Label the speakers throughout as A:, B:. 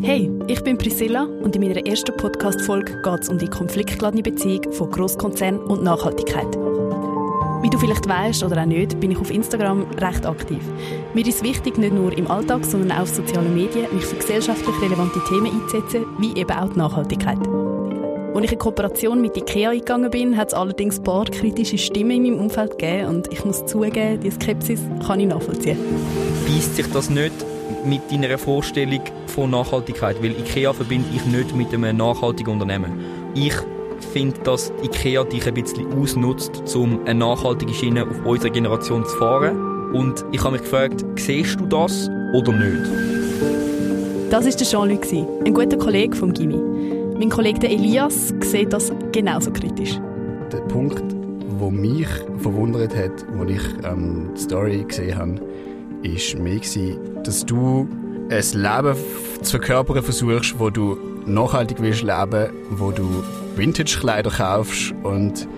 A: Hey, ich bin Priscilla und in meiner ersten Podcast-Folge geht es um die konfliktgeladene Beziehung von Grosskonzern und Nachhaltigkeit. Wie du vielleicht weißt oder auch nicht, bin ich auf Instagram recht aktiv. Mir ist wichtig, nicht nur im Alltag, sondern auch auf sozialen Medien, mich für gesellschaftlich relevante Themen einzusetzen, wie eben auch die Nachhaltigkeit. Als ich in Kooperation mit IKEA eingegangen bin, hat es allerdings ein paar kritische Stimmen in meinem Umfeld gegeben und ich muss zugeben, die Skepsis kann ich nachvollziehen.
B: Beißt sich das nicht mit deiner Vorstellung von Nachhaltigkeit? Weil IKEA verbinde ich nicht mit einem nachhaltigen Unternehmen. Ich finde, dass IKEA dich ein bisschen ausnutzt, um eine nachhaltige Schiene auf unsere Generation zu fahren. Und ich habe mich gefragt, siehst du das oder nicht?
A: Das war Jean-Luc, ein guter Kollege vom Gimmi. Mein Kollege Elias sieht das genauso kritisch.
C: Der Punkt, der mich verwundert hat, als ich ähm, die Story gesehen habe, war mehr, dass du ein Leben zu verkörpern versuchst, wo du nachhaltig willst leben, wo du Vintage-Kleider kaufst und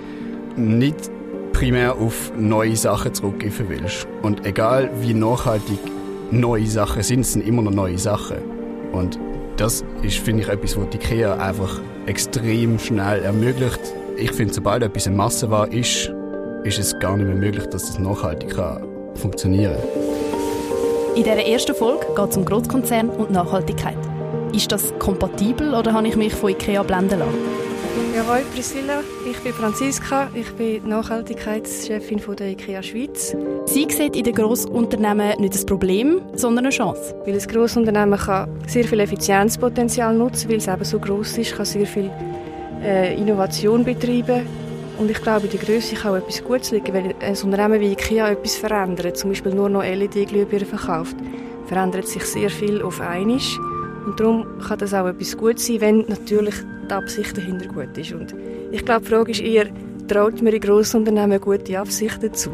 C: nicht primär auf neue Sachen zurückgreifen willst. Und egal wie nachhaltig neue Sachen sind, sind immer noch neue Sachen. Und das ist, finde ich, etwas, was die IKEA einfach extrem schnell ermöglicht. Ich finde, sobald etwas in Masse war, ist, ist es gar nicht mehr möglich, dass das nachhaltig kann funktionieren kann.
A: In dieser ersten Folge geht es um Großkonzern und Nachhaltigkeit. Ist das kompatibel oder habe ich mich von IKEA blenden lassen?
D: Ja, hoi Priscilla, ich bin Franziska, ich bin Nachhaltigkeitschefin von der IKEA Schweiz.
A: Sie sieht in den Grossunternehmen nicht ein Problem, sondern eine Chance.
D: Weil ein Grossunternehmen kann sehr viel Effizienzpotenzial nutzen, weil es eben so groß ist, kann sehr viel äh, Innovation betreiben. Und ich glaube, in der Größe kann auch etwas Gutes liegen, weil ein Unternehmen wie IKEA etwas verändert, zum Beispiel nur noch LED-Glühbirnen verkauft, verändert sich sehr viel auf einmal. Und darum kann das auch etwas Gutes sein, wenn natürlich die Absicht dahinter gut ist. Und ich glaube, die Frage ist eher, traut man in Grossunternehmen gute Absichten zu?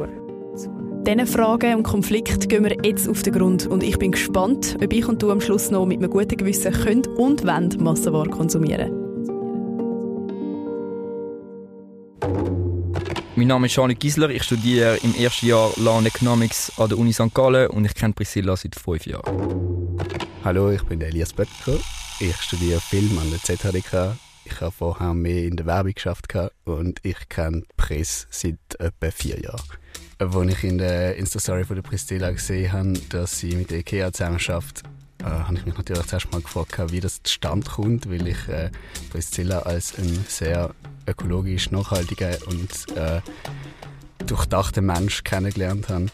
A: Diesen Fragen und Konflikt gehen wir jetzt auf den Grund und ich bin gespannt, ob ich und du am Schluss noch mit einem guten Gewissen können und wollen Massenware konsumieren.
B: Mein Name ist Charlie Gisler, ich studiere im ersten Jahr Land Economics an der Uni St. Gallen und ich kenne Priscilla seit fünf Jahren.
C: Hallo, ich bin Elias Böttger. Ich studiere Film an der ZHDK ich habe vorher mehr in der Werbung geschafft und ich kenne die Presse seit etwa vier Jahren. Als ich in der Insta-Story von der Priscilla gesehen habe, dass sie mit der IKEA zusammenarbeitet, äh, habe ich mich natürlich zuerst mal gefragt, wie das zustande kommt, weil ich äh, Priscilla als einen sehr ökologisch nachhaltigen und äh, durchdachten Mensch kennengelernt habe.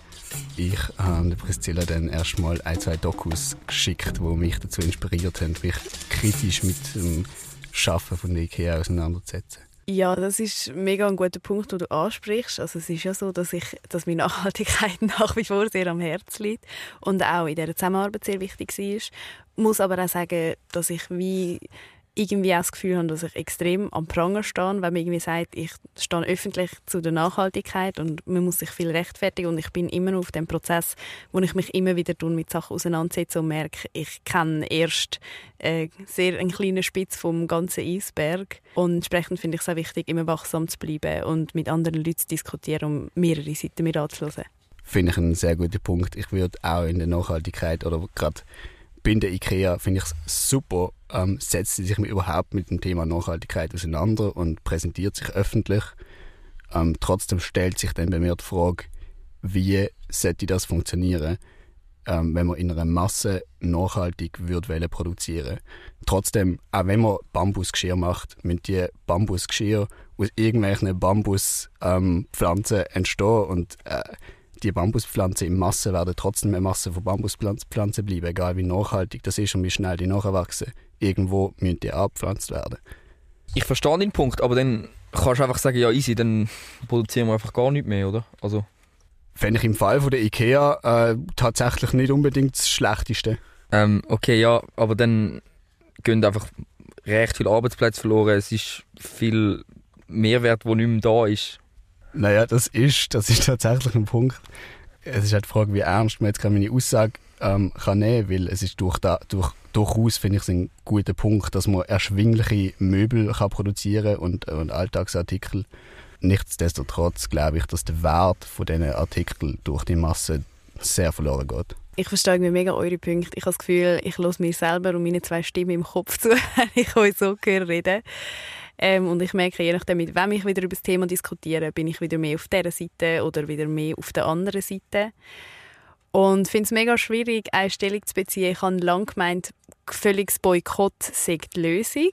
C: Ich habe der Priscilla dann erstmal ein, zwei Dokus geschickt, die mich dazu inspiriert haben, mich kritisch mit dem Schaffen von der IKEA auseinanderzusetzen.
A: Ja, das ist mega ein guter Punkt, den du ansprichst. Also es ist ja so, dass ich, dass mir Nachhaltigkeit nach wie vor sehr am Herzen liegt und auch in dieser Zusammenarbeit sehr wichtig war. Ich muss aber auch sagen, dass ich wie irgendwie auch das Gefühl habe, dass ich extrem am Pranger stehe, weil man irgendwie sagt, ich stehe öffentlich zu der Nachhaltigkeit und man muss sich viel rechtfertigen und ich bin immer auf dem Prozess, wo ich mich immer wieder mit Sachen auseinandersetze und merke, ich kenne erst äh, sehr einen kleinen Spitz vom ganzen Eisberg und entsprechend finde ich es auch wichtig, immer wachsam zu bleiben und mit anderen Leuten zu diskutieren, um mehrere Seiten mir anzuhören.
C: Finde ich einen sehr guten Punkt. Ich würde auch in der Nachhaltigkeit oder gerade bei der IKEA finde ich es super, ähm, setzt sie sich überhaupt mit dem Thema Nachhaltigkeit auseinander und präsentiert sich öffentlich. Ähm, trotzdem stellt sich dann bei mir die Frage, wie sollte das funktionieren, ähm, wenn man in einer Masse nachhaltig würde produzieren Trotzdem, auch wenn man Bambusgeschirr macht, müssen die Bambusgeschirr aus irgendwelchen Bambuspflanzen ähm, entstehen und äh, die Bambuspflanzen in Masse werden trotzdem eine Masse von Bambuspflanzen bleiben, egal wie nachhaltig das ist und wie schnell die nachwachsen. Irgendwo müssen die abgepflanzt werden.
B: Ich verstehe den Punkt, aber dann kannst du einfach sagen, ja easy, dann produzieren wir einfach gar nicht mehr, oder? Also
C: Fände ich im Fall von der IKEA äh, tatsächlich nicht unbedingt das Schlechteste.
B: Ähm, okay, ja, aber dann gehen einfach recht viele Arbeitsplätze verloren. Es ist viel Mehrwert, der nicht mehr da ist.
C: Naja, das ist, das ist tatsächlich ein Punkt. Es ist halt die Frage, wie ernst man jetzt kann meine Aussage ähm, kann nehmen weil es ist durch da, durch, durchaus, finde ich, ein guter Punkt, dass man erschwingliche Möbel kann produzieren und, und Alltagsartikel. Nichtsdestotrotz glaube ich, dass der Wert von diesen Artikeln durch die Masse sehr verloren geht.
A: Ich verstehe irgendwie mega eure Punkte. Ich habe das Gefühl, ich höre mir selber und meine zwei Stimmen im Kopf zu, wenn ich euch so höre reden. Ähm, und ich merke, je nachdem, mit wem ich wieder über das Thema diskutiere, bin ich wieder mehr auf dieser Seite oder wieder mehr auf der anderen Seite. Und ich finde es mega schwierig, eine Stellung zu beziehen. Ich habe lange gemeint, völliges Boykott sei die Lösung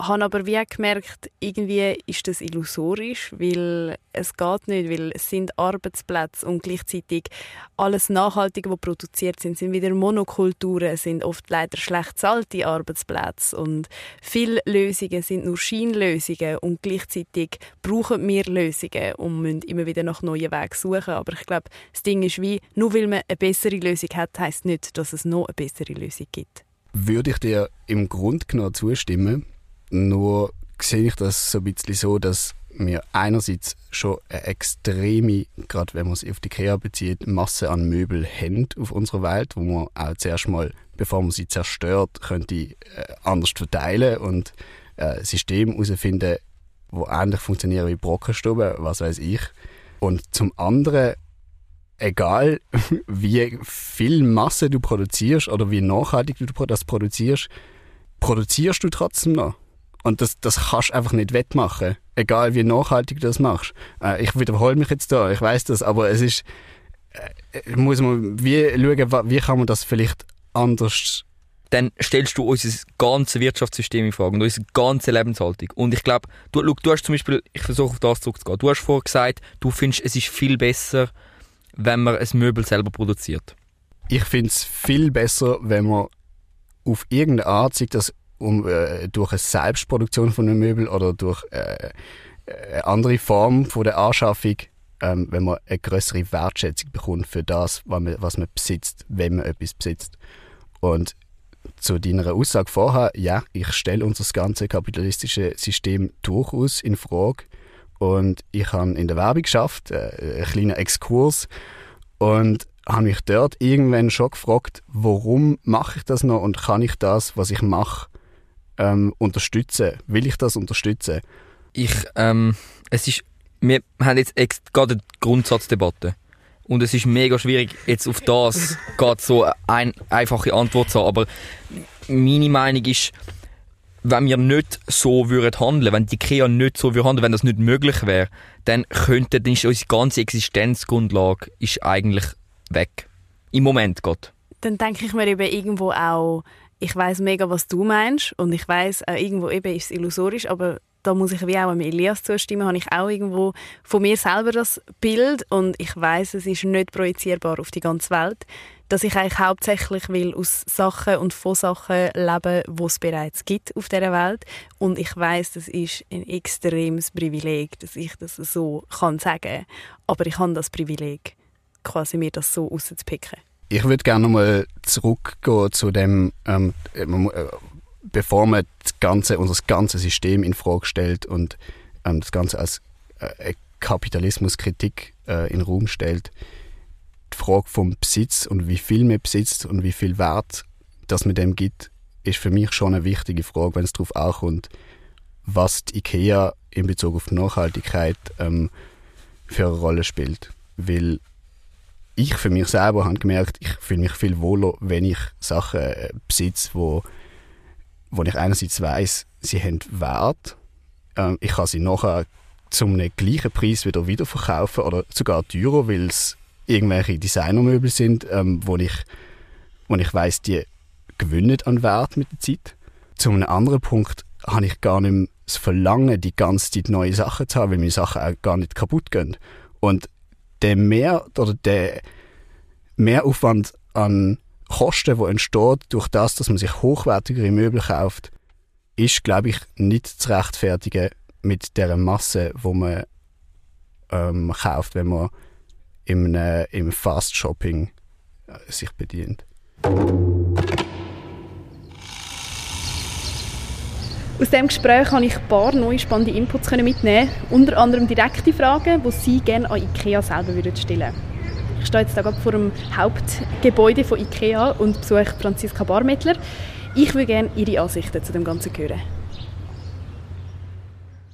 A: habe aber wie gemerkt, irgendwie ist das illusorisch, weil es geht nicht, weil es sind Arbeitsplätze und gleichzeitig alles Nachhaltige, was produziert sind, sind wieder Monokulturen, sind oft leider schlecht bezahlte Arbeitsplätze und viele Lösungen sind nur Scheinlösungen und gleichzeitig brauchen wir Lösungen und müssen immer wieder nach neuen Wegen suchen. Aber ich glaube, das Ding ist wie, nur weil man eine bessere Lösung hat, heißt nicht, dass es noch eine bessere Lösung gibt.
C: Würde ich dir im Grunde genommen zustimmen, nur sehe ich das so ein bisschen so, dass wir einerseits schon eine extreme, gerade wenn man es auf die IKEA bezieht, Masse an Möbel haben auf unserer Welt, wo man auch zuerst mal, bevor man sie zerstört, könnte äh, anders verteilen und äh, System herausfinden, wo ähnlich funktionieren wie Brockenstube, was weiß ich. Und zum anderen, egal wie viel Masse du produzierst oder wie nachhaltig du das produzierst, produzierst du trotzdem noch. Und das, das kannst du einfach nicht wettmachen. Egal wie nachhaltig du das machst. Äh, ich wiederhole mich jetzt da, ich weiß das, aber es ist, äh, muss man wie schauen, wie kann man das vielleicht anders
B: dann stellst du unser ganzes Wirtschaftssystem in Frage und unsere ganze Lebenshaltung. Und ich glaube, du, du hast zum Beispiel, ich versuche auf das zurückzugehen, du hast vorher gesagt, du findest, es ist viel besser, wenn man ein Möbel selber produziert.
C: Ich finde es viel besser, wenn man auf irgendeine Art, sei das um, äh, durch eine Selbstproduktion von einem Möbel oder durch äh, eine andere Form von der Anschaffung, ähm, wenn man eine größere Wertschätzung bekommt für das, was man, was man besitzt, wenn man etwas besitzt. Und zu deiner Aussage vorher, ja, ich stelle unser ganze kapitalistische System durchaus in Frage. Und ich habe in der Werbung geschafft, äh, einen kleinen Exkurs. Und habe mich dort irgendwann schon gefragt, warum mache ich das noch und kann ich das, was ich mache, ähm, unterstützen? Will ich das unterstützen?
B: Ich, ähm, es ist, wir haben jetzt gerade eine Grundsatzdebatte. Und es ist mega schwierig, jetzt auf das gerade so eine einfache Antwort zu haben. Aber meine Meinung ist, wenn wir nicht so würden handeln, wenn die IKEA nicht so würde handeln, wenn das nicht möglich wäre, dann könnte, dann ist unsere ganze Existenzgrundlage ist eigentlich weg. Im Moment Gott.
A: Dann denke ich mir eben irgendwo auch, ich weiß mega, was du meinst und ich weiß äh, irgendwo eben ist es illusorisch, aber da muss ich wie auch dem Elias zustimmen, habe ich auch irgendwo von mir selber das Bild und ich weiß, es ist nicht projizierbar auf die ganze Welt, dass ich eigentlich hauptsächlich will aus Sachen und von Sachen leben, wo es bereits gibt auf der Welt und ich weiß, das ist ein extremes Privileg, dass ich das so kann sagen, aber ich habe das Privileg, quasi mir das so rauszupicken.
C: Ich würde gerne nochmal zurückgehen zu dem, ähm, äh, bevor man das ganze, unser ganzes System in Frage stellt und ähm, das Ganze als äh, Kapitalismuskritik äh, in Raum stellt. Die Frage vom Besitz und wie viel man besitzt und wie viel Wert das man dem gibt, ist für mich schon eine wichtige Frage, wenn es darauf ankommt, was die IKEA in Bezug auf Nachhaltigkeit ähm, für eine Rolle spielt. Weil ich für mich selber habe gemerkt, ich fühle mich viel wohler, wenn ich Sachen äh, besitze, wo, wo ich einerseits weiß, sie haben Wert. Ähm, ich kann sie nachher zum gleichen Preis wieder wiederverkaufen oder sogar teurer, weil es irgendwelche Designermöbel sind, ähm, wo ich, wo ich weiß, die gewinnen an Wert mit der Zeit. Zu einem anderen Punkt habe ich gar nicht mehr das Verlangen, die ganze Zeit neue Sachen zu haben, weil meine Sachen auch gar nicht kaputt gehen. Und der mehr oder der Mehraufwand an Kosten, der entsteht durch das, dass man sich hochwertigere Möbel kauft, ist, glaube ich, nicht zu rechtfertigen mit der Masse, wo man ähm, kauft, wenn man im, äh, im Fast Shopping äh, sich bedient.
E: Aus diesem Gespräch habe ich ein paar neue spannende Inputs mitnehmen Unter anderem direkte Fragen, die Sie gerne an IKEA selber stellen würden. Ich stehe jetzt gerade vor dem Hauptgebäude von IKEA und besuche Franziska Barmettler. Ich würde gerne Ihre Ansichten zu dem Ganzen hören.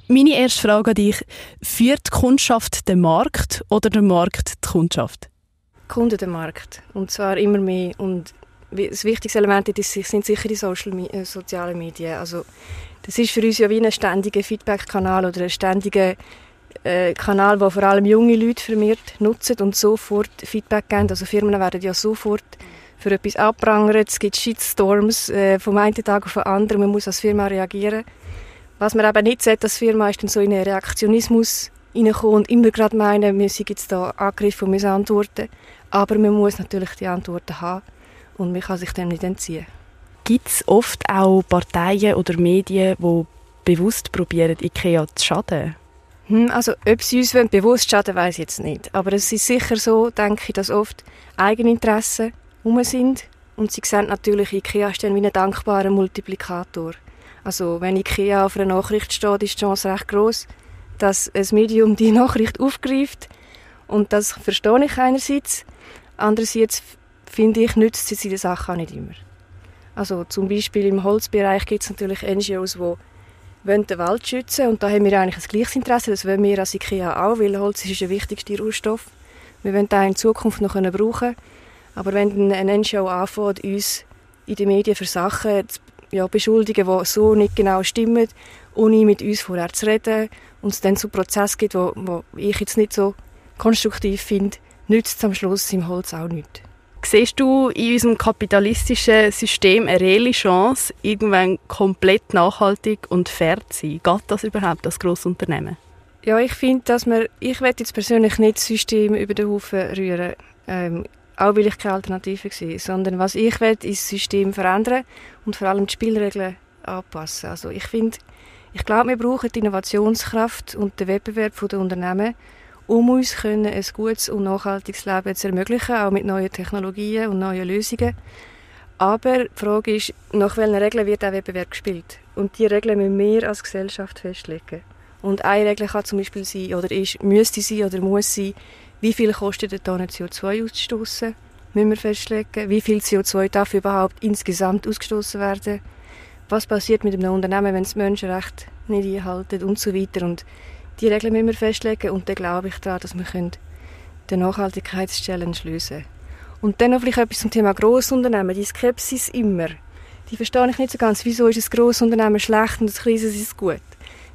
A: Meine erste Frage an dich. Führt die Kundschaft den Markt oder der Markt die Kundschaft?
D: Kunden den Markt. Und zwar immer mehr. Und das wichtigste Element sind sicher die Social, äh, sozialen Medien. Also, das ist für uns ja wie ein ständiger Feedback-Kanal oder ein ständiger äh, Kanal, den vor allem junge Leute vermehrt nutzen und sofort Feedback geben. Also Firmen werden ja sofort für etwas abprangern. Es gibt Shitstorms äh, vom einen Tag auf den anderen. Man muss als Firma reagieren. Was man eben nicht sieht als Firma, ist dann so in einen Reaktionismus reinkommen und immer gerade meinen, wir sind jetzt da angegriffen und müssen antworten. Aber man muss natürlich die Antworten haben und man kann sich dem nicht entziehen.
A: Gibt es oft auch Parteien oder Medien, die bewusst probieren, IKEA zu schaden?
D: Hm, also, ob sie uns bewusst schaden weiß ich jetzt nicht. Aber es ist sicher so, denke ich, dass oft Eigeninteressen um sind. Und sie sehen natürlich, IKEA ist dann wie ein dankbarer Multiplikator. Also, wenn IKEA auf einer Nachricht steht, ist die Chance recht groß, dass ein Medium die Nachricht aufgreift. Und das verstehe ich einerseits. Andererseits finde ich, nützt sie die Sache auch nicht immer. Also zum Beispiel im Holzbereich gibt es natürlich NGOs, die den Wald schützen und da haben wir eigentlich ein gleiches Interesse, das wollen wir als IKEA auch, weil Holz ist der wichtigste Rohstoff. Wir wollen den in Zukunft noch brauchen aber wenn ein NGO anfängt, uns in den Medien für Sachen ja, beschuldigen, die so nicht genau stimmen, ohne mit uns vorher zu reden und es dann zu Prozess gibt, wo, wo ich jetzt nicht so konstruktiv finde, nützt es am Schluss im Holz auch nichts.
A: Siehst du in unserem kapitalistischen System eine reelle Chance, irgendwann komplett nachhaltig und fair zu sein? Geht das überhaupt als Grossunternehmen?
D: Ja, ich finde, dass man, ich will jetzt persönlich nicht das System über den Haufen rühren, ähm, auch weil ich keine Alternative sehe, sondern was ich will, ist das System verändern und vor allem die Spielregeln anpassen. Also ich finde, ich glaube, wir brauchen die Innovationskraft und den Wettbewerb der Unternehmen, um uns können, ein gutes und nachhaltiges Leben zu ermöglichen, auch mit neuen Technologien und neuen Lösungen. Aber die Frage ist, nach welchen Regeln wird der Wettbewerb gespielt? Und die Regeln müssen wir als Gesellschaft festlegen. Und eine Regel kann zum Beispiel sein, oder ist, müsste sein oder muss sein, wie viel kostet eine Tonne CO2 auszustoßen? Müssen wir festlegen. Wie viel CO2 darf überhaupt insgesamt ausgestoßen werden? Was passiert mit einem Unternehmen, wenn es Menschenrechte nicht einhalten und so weiter. Und die Regeln müssen wir festlegen und dann glaube ich daran, dass wir den Nachhaltigkeitschallenge lösen können. Und dann noch vielleicht etwas zum Thema Grossunternehmen. Die Skepsis immer, die verstehe ich nicht so ganz. Wieso ist ein Grossunternehmen schlecht und ein kleines ist gut?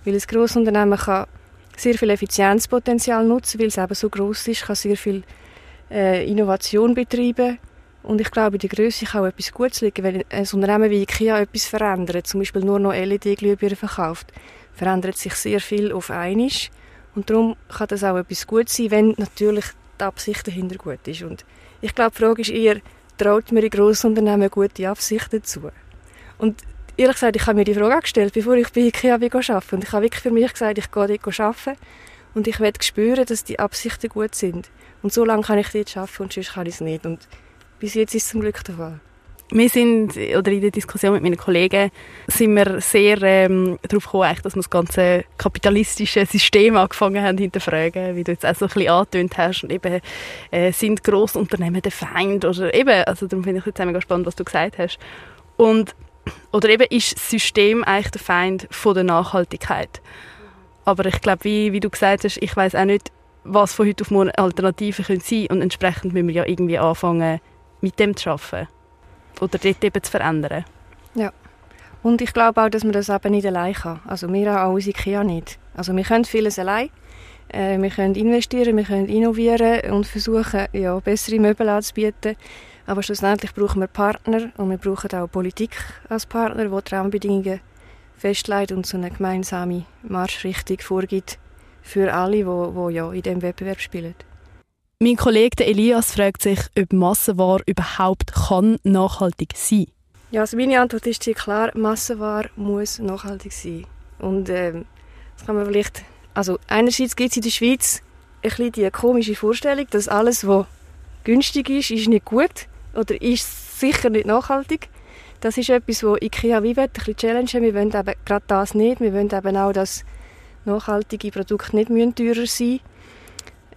D: Weil ein Grossunternehmen kann sehr viel Effizienzpotenzial nutzen, weil es eben so groß ist, kann sehr viel äh, Innovation betreiben und ich glaube, in der Größe kann auch etwas Gutes liegen. Wenn ein Unternehmen wie IKEA etwas verändert, zum Beispiel nur noch LED-Glühbirnen verkauft, verändert sich sehr viel auf einmal. Und darum kann das auch etwas Gutes sein, wenn natürlich die Absicht dahinter gut ist. Und ich glaube, die Frage ist eher, traut mir in Grossunternehmen gute Absichten zu? Und ehrlich gesagt, ich habe mir die Frage auch gestellt, bevor ich bei IKEA arbeiten Und ich habe wirklich für mich gesagt, ich gehe dort arbeiten und ich werde spüren, dass die Absichten gut sind. Und so lange kann ich dort arbeiten und sonst kann ich es nicht. Und bis jetzt ist es zum Glück der Fall.
A: Wir sind, oder in der Diskussion mit meinen Kollegen, sind wir sehr ähm, darauf gekommen, dass wir das ganze kapitalistische System angefangen haben hinterfragen, wie du jetzt auch so ein bisschen angetönt hast. Und eben, äh, sind Grossunternehmen der Feind? Oder eben, also darum finde ich jetzt mega spannend, was du gesagt hast. Und, oder eben, ist das System eigentlich der Feind von der Nachhaltigkeit? Aber ich glaube, wie, wie du gesagt hast, ich weiß auch nicht, was von heute auf morgen Alternativen sein können und entsprechend müssen wir ja irgendwie anfangen, mit dem zu arbeiten oder dort eben zu verändern.
D: Ja. Und ich glaube auch, dass man das eben nicht allein kann. Also wir auch als IKEA nicht. Also wir können vieles allein. Äh, wir können investieren, wir können innovieren und versuchen, ja, bessere Möbel anzubieten. Aber schlussendlich brauchen wir Partner und wir brauchen auch Politik als Partner, die die Rahmenbedingungen festlegt und so eine gemeinsame Marschrichtung vorgibt für alle, die, die ja in diesem Wettbewerb spielen.
A: Mein Kollege Elias fragt sich, ob Massenware überhaupt kann nachhaltig sein kann.
D: Ja, also meine Antwort ist hier klar, Massenware muss nachhaltig sein. Und ähm, das kann man vielleicht... Also einerseits gibt es in der Schweiz ein bisschen die komische Vorstellung, dass alles, was günstig ist, ist nicht gut oder ist sicher nicht nachhaltig. Das ist etwas, wo IKEA wie will, ein bisschen challengen. Wir wollen eben gerade das nicht. Wir wollen eben auch, dass nachhaltige Produkte nicht teurer sein müssen.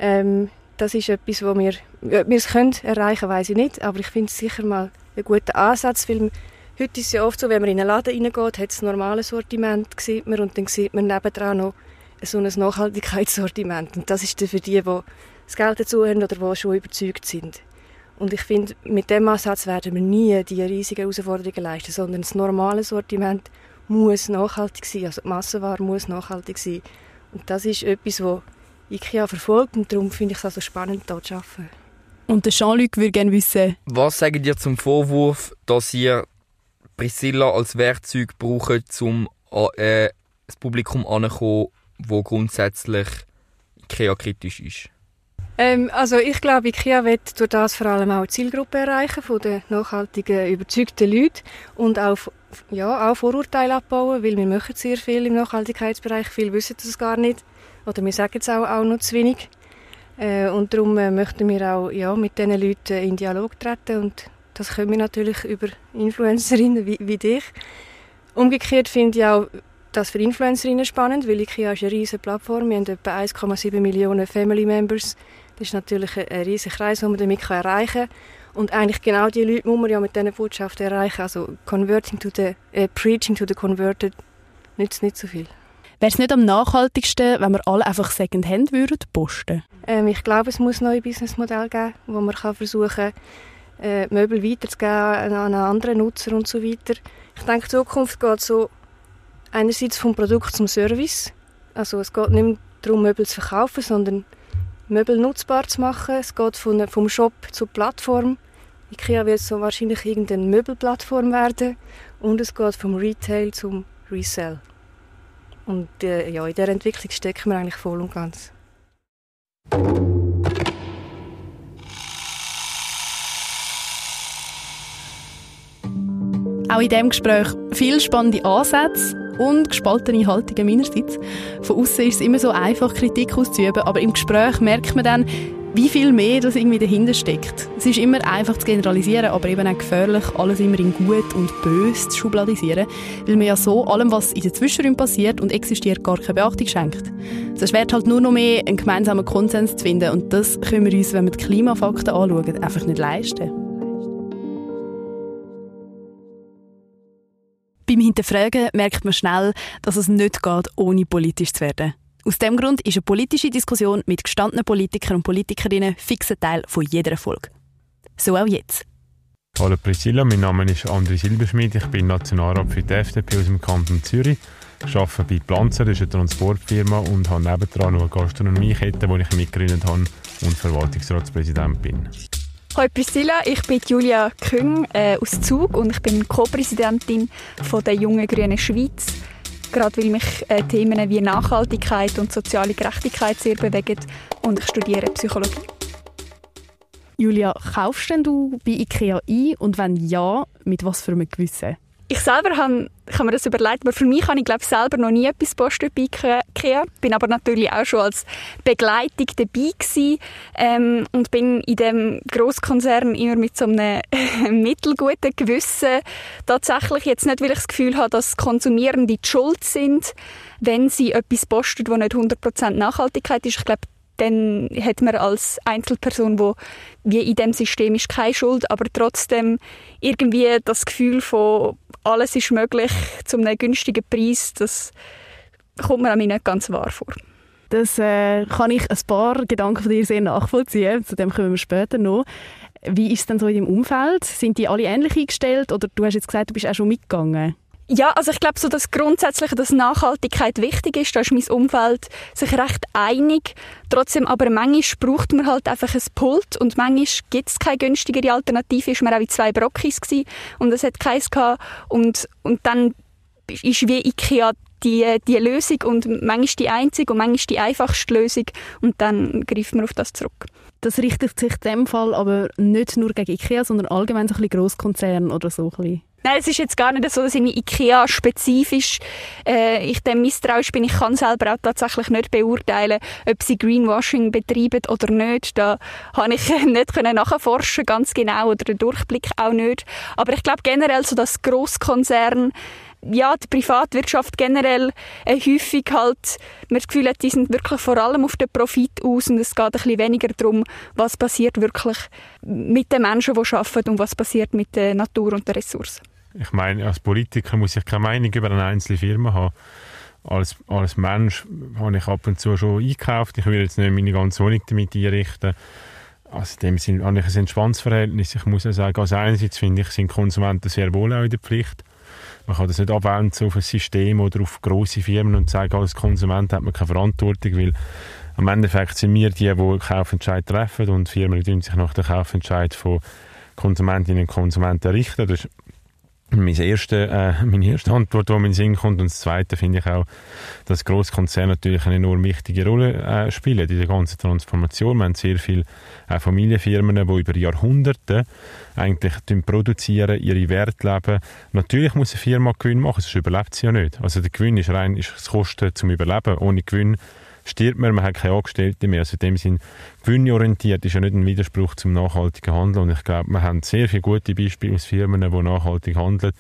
D: Ähm, das ist etwas, wo wir, wir es können erreichen, weiß ich nicht, aber ich finde es sicher mal ein guter Ansatz, weil heute ist es ja oft so, wenn man in einen Laden reingeht, hat es ein normales Sortiment, sieht man, und dann sieht man nebendran noch so ein Nachhaltigkeitssortiment und das ist dann für die, die das Geld dazu haben oder die schon überzeugt sind. Und ich finde, mit dem Ansatz werden wir nie die riesigen Herausforderungen leisten, sondern das normale Sortiment muss nachhaltig sein, also die Massenware muss nachhaltig sein. Und das ist etwas, was IKEA verfolgt und darum finde ich es also spannend, hier zu arbeiten.
A: Und der Jean-Luc würde gerne wissen...
B: Was sagen ihr zum Vorwurf, dass ihr Priscilla als Werkzeug braucht, um äh, das Publikum anzukommen, das grundsätzlich IKEA-kritisch ist?
D: Ähm, also ich glaube, IKEA wird durch das vor allem auch die Zielgruppe erreichen von den nachhaltigen, überzeugten Leuten und auch, ja, auch Vorurteile abbauen, weil wir machen sehr viel im Nachhaltigkeitsbereich, viele wissen das gar nicht oder wir sagen es auch, auch noch zu wenig. Äh, und darum äh, möchten wir auch ja, mit diesen Leuten in Dialog treten und das können wir natürlich über Influencerinnen wie, wie dich. Umgekehrt finde ich auch das für Influencerinnen spannend, weil IKEA ist eine riesige Plattform. Wir haben etwa 1,7 Millionen Family Members. Das ist natürlich ein, riesiger Kreis, den man damit erreichen kann. Und eigentlich genau die Leute muss man ja mit diesen Botschaften erreichen. Also converting to the, äh, preaching to the converted nützt nicht so viel.
A: Wäre es nicht am nachhaltigsten, wenn wir alle einfach Secondhand würden posten?
D: Ähm, ich glaube, es muss neue Businessmodelle geben, wo man kann versuchen äh, Möbel weiterzugeben an einen anderen Nutzer und so weiter. Ich denke, die Zukunft geht so einerseits vom Produkt zum Service. Also es geht nicht mehr darum, Möbel zu verkaufen, sondern Möbel nutzbar zu machen. Es geht von, vom Shop zur Plattform. IKEA wird so wahrscheinlich irgendeine Möbelplattform werden. Und es geht vom Retail zum Resell. Und äh, ja, in dieser Entwicklung stecken wir eigentlich voll und ganz.
A: Auch in diesem Gespräch viele spannende Ansätze und gespaltene Haltungen meinerseits. Von außen ist es immer so einfach, Kritik auszuüben, aber im Gespräch merkt man dann, wie viel mehr das irgendwie dahinter steckt. Es ist immer einfach zu generalisieren, aber eben auch gefährlich, alles immer in gut und böse zu schubladisieren, weil man ja so allem, was in den Zwischenräumen passiert und existiert, gar keine Beachtung schenkt. Es erschwert halt nur noch mehr, einen gemeinsamen Konsens zu finden und das können wir uns, wenn wir die Klimafakten anschauen, einfach nicht leisten. Beim Hinterfragen merkt man schnell, dass es nicht geht, ohne politisch zu werden. Aus diesem Grund ist eine politische Diskussion mit gestandenen Politikern und Politikerinnen fixer Teil von jeder Folge. So auch jetzt.
F: Hallo Priscilla, mein Name ist André Silberschmidt, ich bin Nationalrat für die FDP aus dem Kanton Zürich. Ich arbeite bei Planzer, das ist eine Transportfirma und habe nebendran noch eine Gastronomiekette, die ich mitgegründet habe und Verwaltungsratspräsident bin.
G: Hallo Priscilla, ich bin Julia Küng äh, aus Zug und ich bin Co-Präsidentin der Jungen Grünen Schweiz gerade weil mich äh, Themen wie Nachhaltigkeit und soziale Gerechtigkeit sehr bewegen und ich studiere Psychologie.
A: Julia, kaufst denn du bei IKEA ein und wenn ja, mit was für einem Gewissen?
G: Ich selber habe, ich habe mir das überlegt, aber für mich habe ich glaube selber noch nie etwas postet bei IKEA. Bin aber natürlich auch schon als Begleitung dabei gewesen, ähm, und bin in dem Großkonzern immer mit so einem mittelguten Gewissen tatsächlich jetzt nicht, weil ich das Gefühl habe, dass Konsumierende die Schuld sind, wenn sie etwas postet, das nicht 100% Nachhaltigkeit ist. Ich glaube, dann hat man als Einzelperson, wo wie in dem System ist, keine Schuld, aber trotzdem irgendwie das Gefühl von alles ist möglich zu einem günstigen Preis, das kommt mir an mich nicht ganz wahr vor.
A: Das äh, kann ich ein paar Gedanken von dir sehr nachvollziehen. Zu dem kommen wir später noch. Wie ist es denn so in deinem Umfeld? Sind die alle ähnlich eingestellt oder du hast jetzt gesagt, du bist auch schon mitgegangen?
G: Ja, also ich glaube so, dass grundsätzlich dass Nachhaltigkeit wichtig ist. Da ist mein Umfeld sich recht einig. Trotzdem aber manchmal braucht man halt einfach ein Pult und manchmal gibt es keine günstigere Alternative. Ist man auch in zwei Brockis gewesen und es hat keins gehabt. Und, und dann ist wie Ikea die, die Lösung und manchmal die einzige und manchmal die einfachste Lösung und dann greift man auf das zurück.
A: Das richtet sich in dem Fall aber nicht nur gegen Ikea, sondern allgemein so ein bisschen Grosskonzerne oder so ein bisschen.
G: Nein, es ist jetzt gar nicht so, dass ich IKEA-spezifisch äh, ich dem misstrauisch bin. Ich kann selber auch tatsächlich nicht beurteilen, ob sie Greenwashing betreiben oder nicht. Da habe ich nicht können nachforschen ganz genau oder den Durchblick auch nicht. Aber ich glaube generell so, dass Großkonzerne ja, die Privatwirtschaft generell äh, häufig halt, man das Gefühl hat, die sind wirklich vor allem auf den Profit aus und es geht ein bisschen weniger darum, was passiert wirklich mit den Menschen, die arbeiten und was passiert mit der Natur und den Ressourcen.
F: Ich meine, als Politiker muss ich keine Meinung über eine einzelne Firma haben. als, als Mensch habe ich ab und zu schon eingekauft. Ich würde jetzt nicht meine ganze Wohnung damit einrichten. Also in dem Sinne habe ich ein entspanntes Verhältnis. Ich muss ja sagen, also einerseits finde ich, sind Konsumenten sehr wohl auch in der Pflicht. Man kann das nicht abwenden auf ein System oder auf grosse Firmen und sagen, als Konsument hat man keine Verantwortung, weil am Endeffekt sind wir die, die Kaufentscheid treffen und Firmen die sich nach dem Kaufentscheid von Konsumentinnen und Konsumenten richten. Das ist meine erste, äh, meine erste Antwort, die mir in den Sinn kommt. Und das Zweite finde ich auch, dass Großkonzerne natürlich eine enorm wichtige Rolle äh, spielen in der ganzen Transformation. Wir haben sehr viele äh, Familienfirmen, die über Jahrhunderte eigentlich produzieren, ihre Werte leben. Natürlich muss eine Firma Gewinn machen, sonst überlebt sie ja nicht. Also der Gewinn ist rein ist das Kosten zum Überleben. Ohne Gewinn stirbt man, man hat keine Angestellten mehr. Also in dem Sinn, gewinnorientiert ist ja nicht ein Widerspruch zum nachhaltigen Handeln. Und ich glaube, wir haben sehr viele gute Beispiele aus Firmen, die nachhaltig handeln,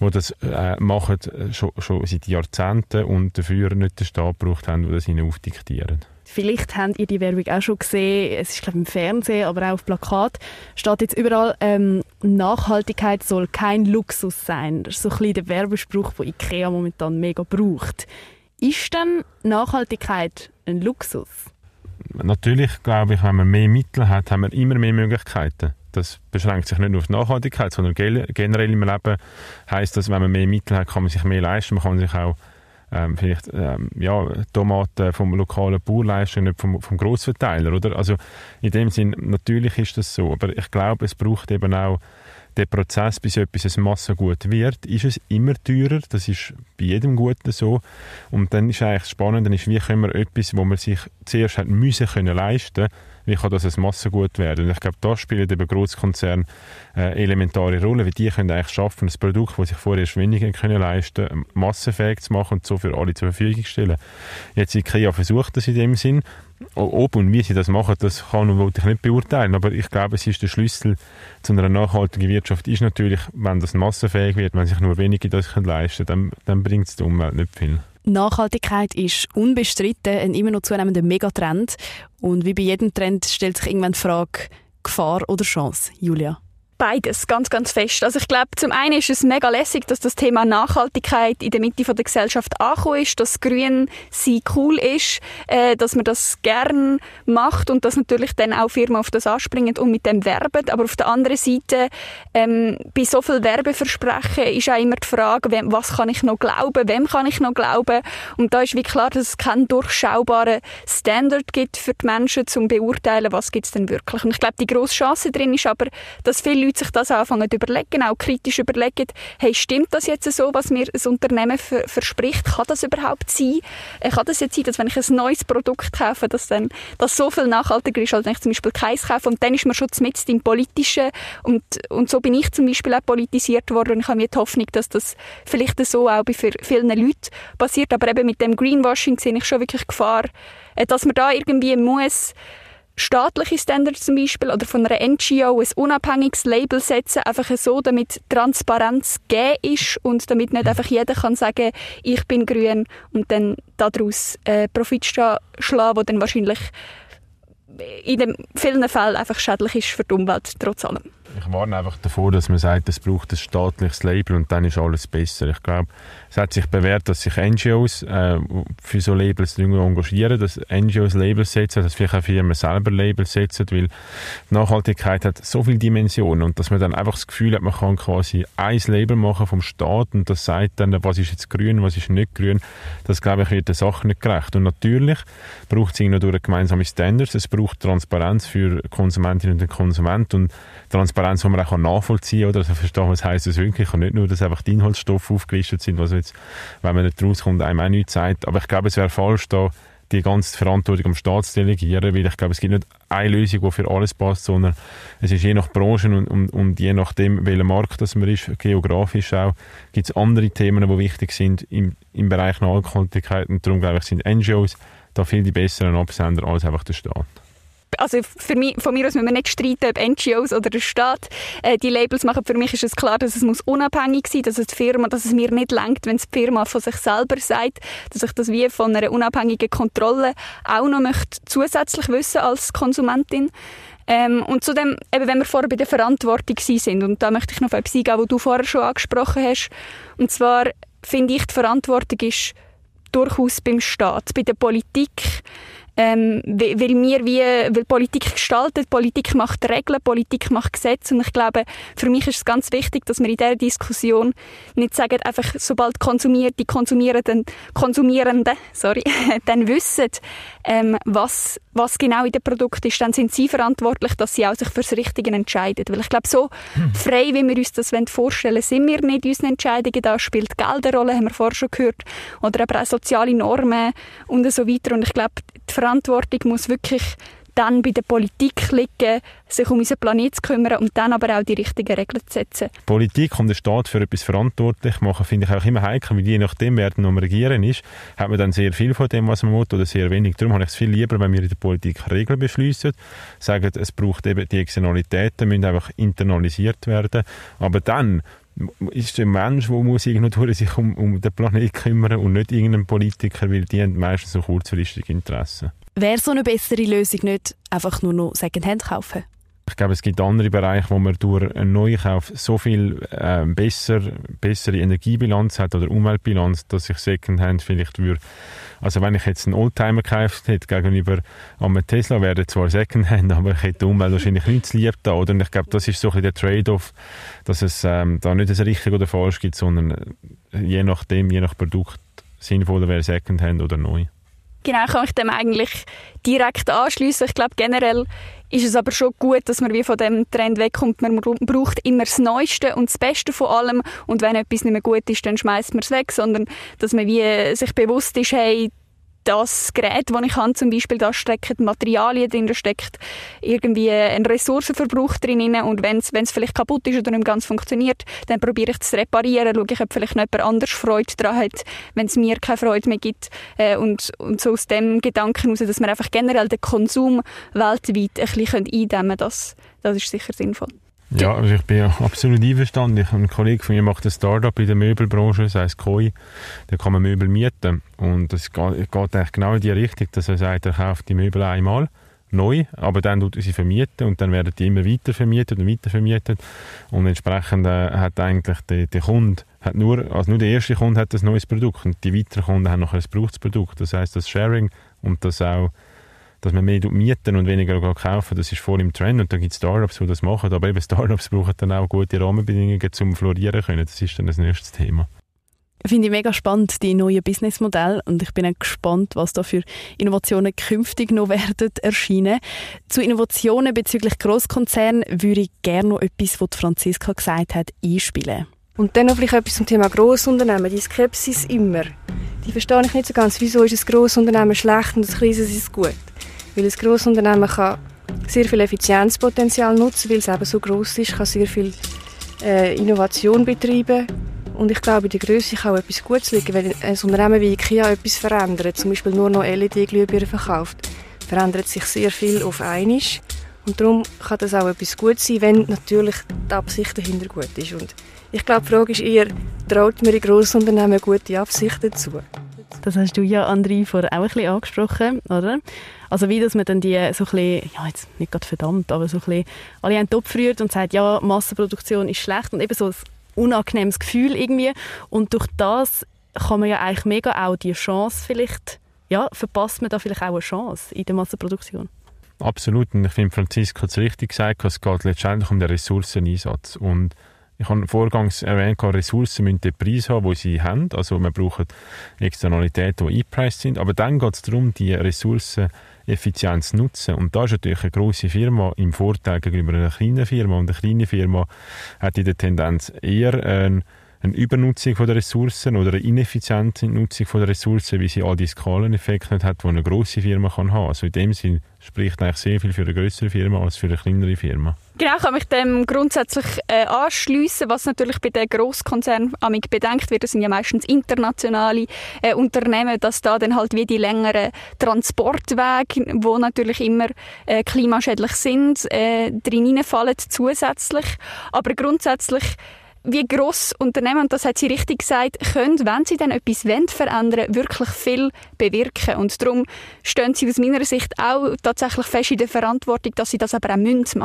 F: die das äh, machen äh, schon, schon seit Jahrzehnten und dafür nicht den Staat gebraucht haben, der das ihnen aufdiktieren.
E: Vielleicht habt ihr die Werbung auch schon gesehen. Es ist, glaube ich, im Fernsehen, aber auch auf Plakat. Steht jetzt überall, ähm, Nachhaltigkeit soll kein Luxus sein. Das ist so ein bisschen der Werbespruch, den IKEA momentan mega braucht. Ist denn Nachhaltigkeit ein Luxus?
F: Natürlich glaube ich, wenn man mehr Mittel hat, haben wir immer mehr Möglichkeiten. Das beschränkt sich nicht nur auf die Nachhaltigkeit, sondern generell im Leben heißt das, wenn man mehr Mittel hat, kann man sich mehr leisten. Man kann sich auch ähm, vielleicht ähm, ja, Tomaten vom lokalen Bauer leisten, nicht vom, vom Grossverteiler, oder? Also in dem Sinn, natürlich ist das so, aber ich glaube, es braucht eben auch der Prozess, bis etwas ein Massengut wird, ist es immer teurer. Das ist bei jedem Guten so. Und dann ist eigentlich spannend, dann ist, wie können wir etwas, wo man sich zuerst hat müssen können leisten, wie kann das ein Massengut werden? Und ich glaube, da spielen eben Großkonzerne äh, elementare Rolle, weil die können eigentlich schaffen, das Produkt, das sich vorher weniger können leisten, massenfähig zu machen und so für alle zur Verfügung zu stellen. Jetzt IKEA versucht das in dem Sinn ob und wie sie das machen, das kann und wollte ich nicht beurteilen. Aber ich glaube, es ist der Schlüssel zu einer nachhaltigen Wirtschaft ist natürlich, wenn das massenfähig wird, wenn sich nur wenige das leisten können, dann, dann bringt es der Umwelt nicht viel.
E: Nachhaltigkeit ist unbestritten ein immer noch zunehmender Megatrend. Und wie bei jedem Trend stellt sich irgendwann die Frage, Gefahr oder Chance, Julia?
G: Beides, ganz, ganz fest. Also ich glaube, zum einen ist es mega lässig, dass das Thema Nachhaltigkeit in der Mitte der Gesellschaft angekommen ist, dass Grün sie cool ist, äh, dass man das gern macht und dass natürlich dann auch Firmen auf das anspringen und mit dem werben. Aber auf der anderen Seite, ähm, bei so viel Werbeversprechen ist auch immer die Frage, wem, was kann ich noch glauben, wem kann ich noch glauben? Und da ist wie klar, dass es keinen durchschaubaren Standard gibt für die Menschen, zum beurteilen, was gibt es denn wirklich. Und ich glaube, die grosse Chance drin ist aber, dass viele Leute sich das anfangen zu überlegen, auch kritisch überlegen, hey, stimmt das jetzt so, was mir ein Unternehmen verspricht? Kann das überhaupt sein? Äh, kann das jetzt sein, dass wenn ich ein neues Produkt kaufe, dass dann das so viel nachhaltiger ist, als wenn ich zum Beispiel keins kaufe? Und dann ist man schon mit im Politischen und, und so bin ich zum Beispiel auch politisiert worden und ich habe mir die Hoffnung, dass das vielleicht so auch bei vielen Leuten passiert. Aber eben mit dem Greenwashing sehe ich schon wirklich Gefahr, äh, dass man da irgendwie muss staatliche Standards zum Beispiel oder von einer NGO ein unabhängiges Label setzen, einfach so, damit Transparenz gegeben ist und damit nicht einfach jeder kann sagen, ich bin grün und dann daraus äh, Profit schlagen, wo dann wahrscheinlich in vielen Fällen einfach schädlich ist für die Umwelt, trotz allem.
F: Ich warne einfach davor, dass man sagt, es braucht ein staatliches Label und dann ist alles besser. Ich glaube, es hat sich bewährt, dass sich NGOs äh, für so Labels engagieren, dass NGOs Labels setzen, dass vielleicht auch Firmen selber Labels setzen, weil Nachhaltigkeit hat so viele Dimensionen und dass man dann einfach das Gefühl hat, man kann quasi ein Label machen vom Staat und das sagt dann, was ist jetzt grün, was ist nicht grün, das glaube ich wird der Sache nicht gerecht. Und natürlich braucht es irgendwie durch gemeinsame Standards, es braucht Transparenz für Konsumentinnen und Konsumenten und Transparenz, die man auch nachvollziehen kann, oder? Also verstehen, was heisst das wirklich und nicht nur, dass einfach die Inhaltsstoffe aufgelistet sind, was jetzt, wenn man nicht rauskommt, einem auch nichts sagt. Aber ich glaube, es wäre falsch, da die ganze Verantwortung am Staat zu delegieren, weil ich glaube, es gibt nicht eine Lösung, die für alles passt, sondern es ist je nach Branchen und, und, und je nachdem, welcher Markt das man ist, geografisch auch, gibt es andere Themen, die wichtig sind im, im Bereich Nachhaltigkeit und darum glaube ich, sind NGOs da viel die besseren Absender als einfach der Staat
G: also für mich, von mir aus müssen wir nicht streiten, ob NGOs oder der Staat äh, die Labels machen. Für mich ist es klar, dass es muss unabhängig sein, dass es die Firma, dass es mir nicht lenkt, wenn es die Firma von sich selber sagt, dass ich das wie von einer unabhängigen Kontrolle auch noch möchte zusätzlich wissen als Konsumentin. Ähm, und zudem, eben, wenn wir vorher bei der Verantwortung sind, und da möchte ich noch auf etwas eingehen, was du vorher schon angesprochen hast, und zwar finde ich, die Verantwortung ist durchaus beim Staat, bei der Politik, ähm, weil wir wie, weil Politik gestaltet, Politik macht Regeln, Politik macht Gesetze. Und ich glaube, für mich ist es ganz wichtig, dass wir in dieser Diskussion nicht sagen, einfach sobald konsumiert, die Konsumierenden, Konsumierenden sorry, dann wissen, ähm, was, was genau in dem Produkt ist, dann sind sie verantwortlich, dass sie auch sich fürs Richtige entscheiden. Weil ich glaube, so hm. frei, wie wir uns das vorstellen sind wir nicht in unseren Entscheidungen. Da spielt Geld eine Rolle, haben wir vorher schon gehört, oder aber auch soziale Normen und so weiter. Und ich glaube, die Verantwortung muss wirklich dann bei der Politik liegen, sich um unseren Planeten zu kümmern und dann aber auch die richtigen Regeln zu setzen.
F: Politik und der Staat für etwas verantwortlich machen, finde ich auch immer heikel, weil je nachdem, wer dann am Regieren ist, hat man dann sehr viel von dem, was man will, oder sehr wenig. Darum habe ich es viel lieber, wenn wir in der Politik Regeln beschließen, sagen, es braucht eben die Externalitäten, müssen einfach internalisiert werden, aber dann ist der Mensch, der muss irgendwo sich um, um den Planeten kümmern und nicht irgendein Politiker, weil die haben meistens so kurzfristige Interessen.
A: Wäre so eine bessere Lösung nicht einfach nur noch Secondhand kaufen?
F: Ich glaube, es gibt andere Bereiche, wo man durch einen Neukauf so viel äh, besser, bessere Energiebilanz hat oder Umweltbilanz, dass ich Secondhand vielleicht würde. Also wenn ich jetzt einen Oldtimer gekauft hätte gegenüber einem Tesla, wäre zwar Secondhand, aber ich hätte die Umwelt wahrscheinlich nicht zu lieb da. Oder? Und ich glaube, das ist so ein bisschen der Trade-off, dass es ähm, da nicht ein richtig oder falsch gibt, sondern äh, je nachdem, je nach Produkt sinnvoller wäre Secondhand oder neu.
G: Genau, kann ich dem eigentlich direkt anschließen. Ich glaube generell ist es aber schon gut, dass man wie von dem Trend wegkommt. Man braucht immer das Neueste und das Beste von allem und wenn etwas nicht mehr gut ist, dann schmeißt man es weg, sondern dass man wie sich bewusst ist, hey, das Gerät, das ich habe, zum Beispiel, da stecken Materialien drin, da steckt irgendwie ein Ressourcenverbrauch drin und wenn es vielleicht kaputt ist oder nicht ganz funktioniert, dann probiere ich es zu reparieren, schaue ich, ob vielleicht noch jemand anders Freude daran hat, wenn es mir keine Freude mehr gibt äh, und, und so aus dem Gedanken heraus, dass man einfach generell den Konsum weltweit ein bisschen eindämmen können, das, das ist sicher sinnvoll.
F: Ja, also ich bin absolut einverstanden. Ich, ein Kollege von mir macht ein Start-up in der Möbelbranche, das heisst Koi. Da kann man Möbel mieten. Und es geht, geht eigentlich genau in die Richtung, dass er sagt, er kauft die Möbel einmal neu, aber dann tut er sie vermieten und dann werden die immer weiter vermietet und weiter vermietet. Und entsprechend äh, hat eigentlich der, der Kunde hat nur, also nur der erste Kunde hat ein neues Produkt und die weiteren Kunden haben noch ein Produkt. Das heißt, das Sharing und das auch dass man mehr mieten und weniger kaufen, das ist voll im Trend und da gibt es Startups, die das machen, aber eben Startups brauchen dann auch gute Rahmenbedingungen, um florieren können. Das ist dann das nächste Thema.
A: Finde ich mega spannend, die neuen Businessmodelle und ich bin auch gespannt, was da für Innovationen künftig noch werden erscheinen. Zu Innovationen bezüglich Grosskonzernen würde ich gerne noch etwas, was Franziska gesagt hat, einspielen.
D: Und dann noch vielleicht etwas zum Thema Grossunternehmen. Die Skepsis immer. Die verstehe ich nicht so ganz. Wieso ist ein Grossunternehmen schlecht und ein kleines ist gut? Weil ein Grossunternehmen kann sehr viel Effizienzpotenzial nutzen, weil es eben so groß ist, kann sehr viel äh, Innovation betreiben. Und ich glaube, in der Größe kann auch etwas Gutes liegen. Wenn ein Unternehmen wie IKEA etwas verändert, zum Beispiel nur noch LED-Glühbirnen verkauft, verändert sich sehr viel auf einmal. Und darum kann das auch etwas Gutes sein, wenn natürlich die Absicht dahinter gut ist. Und ich glaube, die Frage ist eher, traut man in Grossunternehmen gute Absichten zu?
A: Das hast du ja, André, vorher auch ein bisschen angesprochen, oder? Also wie, dass man dann die so ein bisschen, ja jetzt nicht gerade verdammt, aber so ein bisschen alle einen Topf rührt und sagt, ja, Massenproduktion ist schlecht und eben so ein unangenehmes Gefühl irgendwie. Und durch das kann man ja eigentlich mega auch die Chance vielleicht, ja, verpasst man da vielleicht auch eine Chance in der Massenproduktion.
F: Absolut. Und ich finde, Franziska hat es richtig gesagt, es geht letztendlich um den Ressourceneinsatz. Und ich habe vorgangs erwähnt, Ressourcen müssen den Preis haben, den sie haben. Also wir brauchen Externalitäten, die eingepreist sind. Aber dann geht es darum, die Ressourcen effizient zu nutzen. Und da ist natürlich eine grosse Firma im Vorteil gegenüber einer kleinen Firma. Und eine kleine Firma hat in der Tendenz eher eine, eine Übernutzung der Ressourcen oder eine ineffiziente Nutzung der Ressourcen, wie sie all die Skaleneffekte hat, die eine grosse Firma kann haben. Also in dem Sinn spricht eigentlich sehr viel für eine größere Firma als für eine kleinere Firma.
G: Genau, kann mich dem grundsätzlich äh, anschließen, was natürlich bei den Grosskonzernen amig bedenkt wird. Das sind ja meistens internationale äh, Unternehmen, dass da dann halt wie die längeren Transportwege, wo natürlich immer äh, klimaschädlich sind, äh, drin fallen zusätzlich. Aber grundsätzlich wie gross Unternehmen, und das hat sie richtig gesagt, können, wenn sie dann etwas wollen, verändern, wirklich viel bewirken. Und darum stehen sie aus meiner Sicht auch tatsächlich fest in der Verantwortung, dass sie das aber auch machen müssen.